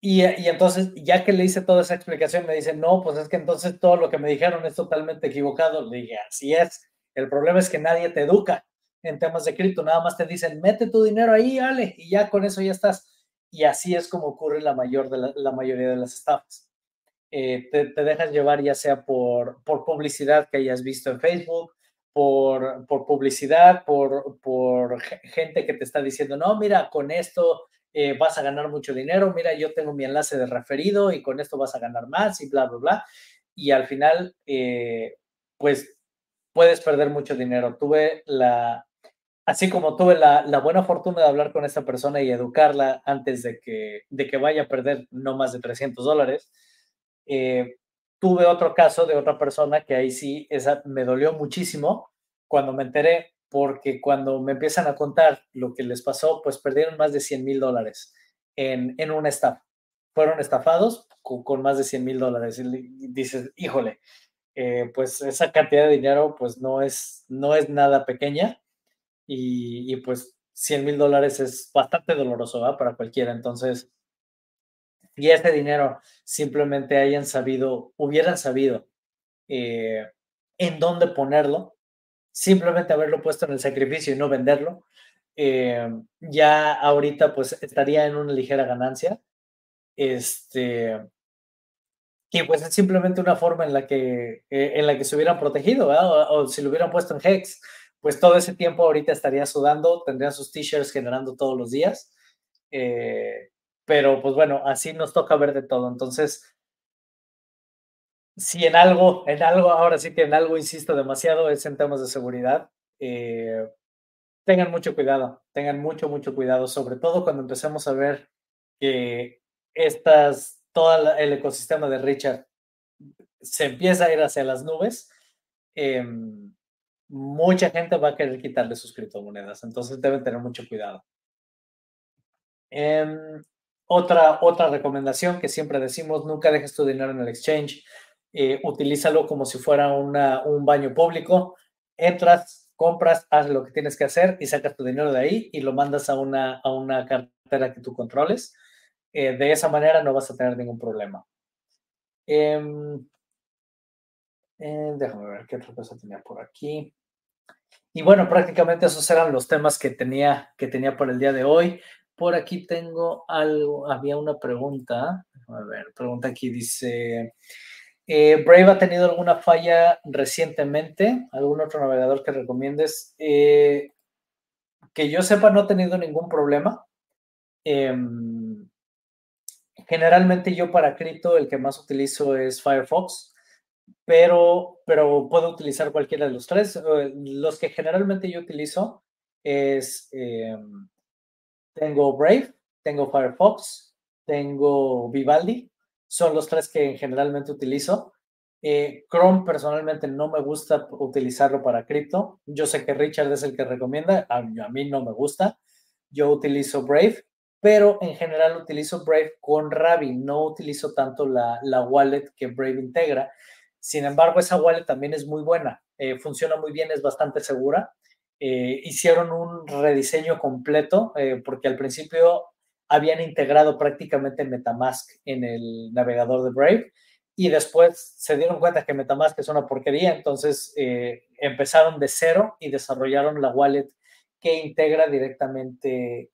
y, entonces, ya que le hice toda esa explicación, me dice, no, pues es que entonces todo lo que me dijeron es totalmente equivocado. Le dije, así es. El problema es que nadie te educa en temas de cripto, nada más te dicen, mete tu dinero ahí, Ale, y ya con eso ya estás. Y así es como ocurre la, mayor de la, mayoría de las estafas. Eh, te, te, dejas llevar ya sea por, por publicidad que hayas visto en Facebook, por, por publicidad, por, por gente que te está diciendo, no, mira, con esto eh, vas a ganar mucho dinero, mira, yo tengo mi enlace de referido y con esto vas a ganar más y bla, bla, bla. Y al final, eh, pues puedes perder mucho dinero. Tuve la, así como tuve la, la, buena fortuna de hablar con esta persona y educarla antes de que, de que vaya a perder no más de 300 dólares, eh, tuve otro caso de otra persona que ahí sí, esa me dolió muchísimo cuando me enteré, porque cuando me empiezan a contar lo que les pasó, pues perdieron más de 100 mil dólares en, en una estafa. Fueron estafados con, más de 100 mil dólares. Y dices, híjole, eh, pues esa cantidad de dinero pues no es, no es nada pequeña y, pues 100 mil dólares es bastante doloroso para cualquiera. Entonces, si ese dinero simplemente hayan sabido, hubieran sabido eh, en dónde ponerlo, simplemente haberlo puesto en el sacrificio y no venderlo, eh, ya ahorita pues estaría en una ligera ganancia. Este, y pues es simplemente una forma en la que, eh, en la que se hubieran protegido, o, si lo hubieran puesto en Hex, pues todo ese tiempo ahorita estaría sudando, tendrían sus t-shirts generando todos los días. Pero pues bueno, así nos toca ver de todo. Entonces, si en algo, en algo, ahora sí que en algo insisto demasiado, es en temas de seguridad. Eh, tengan mucho cuidado, tengan mucho, mucho cuidado, sobre todo cuando empecemos a ver que estas todo el ecosistema de Richard se empieza a ir hacia las nubes, em, mucha gente va a querer quitarle sus criptomonedas, entonces deben tener mucho cuidado. Em, otra, otra recomendación que siempre decimos, nunca dejes tu dinero en el exchange, eh, utilízalo como si fuera una, un baño público, entras, compras, haz lo que tienes que hacer y sacas tu dinero de ahí y lo mandas a una, a una cartera que tú controles. Eh, de esa manera no vas a tener ningún problema. Em, eh, déjame ver qué otra cosa tenía por aquí. Y bueno, prácticamente esos eran los temas que tenía, que tenía por el día de hoy. Por aquí tengo algo, había una pregunta. A ver, pregunta aquí, dice, eh, ¿Brave ha tenido alguna falla recientemente? ¿Algún otro navegador que recomiendes? que yo sepa, no ha tenido ningún problema. Em, Generalmente yo para cripto el que más utilizo es Firefox, pero, pero puedo utilizar cualquiera de los tres. Eh, los que generalmente yo utilizo es, em, tengo Brave, tengo Firefox, tengo Vivaldi, son los tres que generalmente utilizo. Eh, Chrome personalmente no me gusta utilizarlo para cripto. Yo sé que Richard es el que recomienda, a mí no me gusta. Yo utilizo Brave pero en general utilizo Brave con Ravi, no utilizo tanto la, la wallet que Brave integra. Sin embargo, esa wallet también es muy buena, eh, funciona muy bien, es bastante segura. Eh, hicieron un rediseño completo eh, porque al principio habían integrado prácticamente Metamask en el navegador de Brave y después se dieron cuenta que Metamask es una porquería, entonces empezaron de cero y desarrollaron la wallet que integra directamente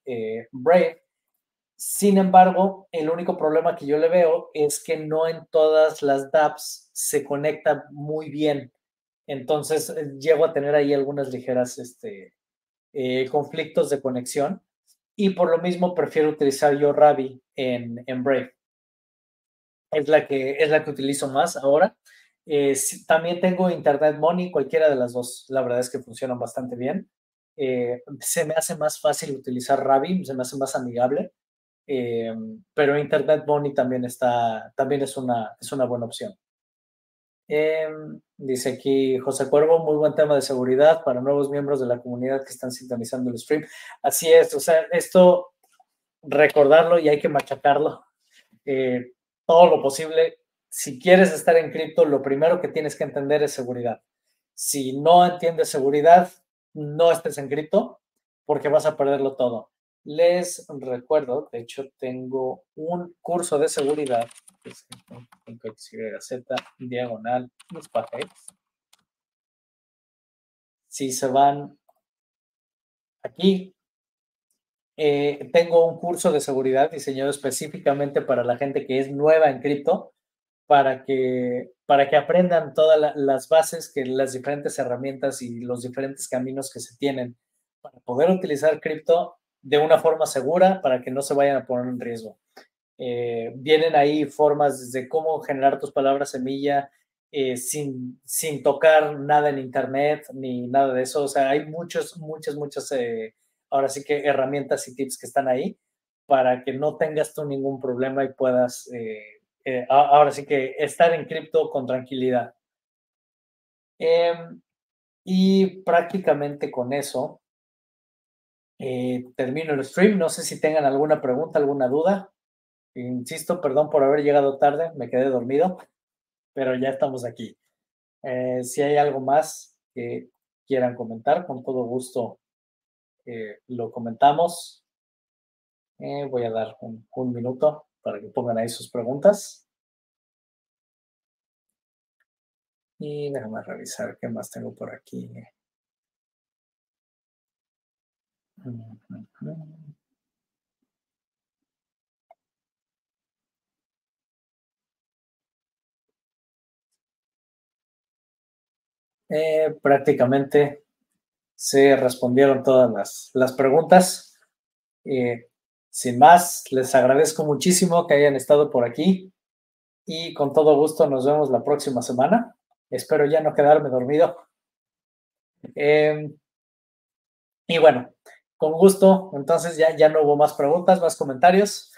Brave sin embargo, el único problema que yo le veo es que no en todas las dApps se conecta muy bien. Entonces, eh, llego a tener ahí algunas ligeras este, eh, conflictos de conexión y por lo mismo prefiero utilizar yo Ravi en, en Brave. Es la, que, es la que utilizo más ahora. Eh, también tengo Internet Money, cualquiera de las dos. La verdad es que funcionan bastante bien. se me hace más fácil utilizar Ravi, se me hace más amigable. Eh, pero Internet Money también está, también es una, es una buena opción. Eh, dice aquí José Cuervo, muy buen tema de seguridad para nuevos miembros de la comunidad que están sintonizando el stream. Así es, o sea, esto recordarlo y hay que machacarlo eh, todo lo posible. Si quieres estar en cripto, lo primero que tienes que entender es seguridad. Si no entiendes seguridad, no estés en cripto porque vas a perderlo todo. Les recuerdo, de hecho, tengo un curso de seguridad, que es Z, diagonal, Si se van aquí, eh, tengo un curso de seguridad diseñado específicamente para la gente que es nueva en cripto, para que, para que aprendan todas las bases, que las diferentes herramientas y los diferentes caminos que se tienen para poder utilizar cripto de una forma segura para que no se vayan a poner en riesgo. Eh, vienen ahí formas de cómo generar tus palabras semilla eh, sin, sin tocar nada en internet ni nada de eso. O sea, hay muchos, muchas, muchas, eh, ahora sí que herramientas y tips que están ahí para que no tengas tú ningún problema y puedas, ahora sí que estar en cripto con tranquilidad. Em, y prácticamente con eso eh, termino el stream. No sé si tengan alguna pregunta, alguna duda. Insisto, perdón por haber llegado tarde, me quedé dormido, pero ya estamos aquí. Eh, si hay algo más que quieran comentar, con todo gusto eh, lo comentamos. voy a dar un, un minuto para que pongan ahí sus preguntas. Y déjame revisar qué más tengo por aquí. Eh, prácticamente se respondieron todas las, preguntas. Eh, sin más, les agradezco muchísimo que hayan estado por aquí y con todo gusto nos vemos la próxima semana. Espero ya no quedarme dormido. Em, y bueno, con gusto, entonces ya, ya no hubo más preguntas, más comentarios.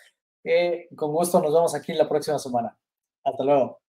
Eh, con gusto nos vemos aquí la próxima semana. Hasta luego.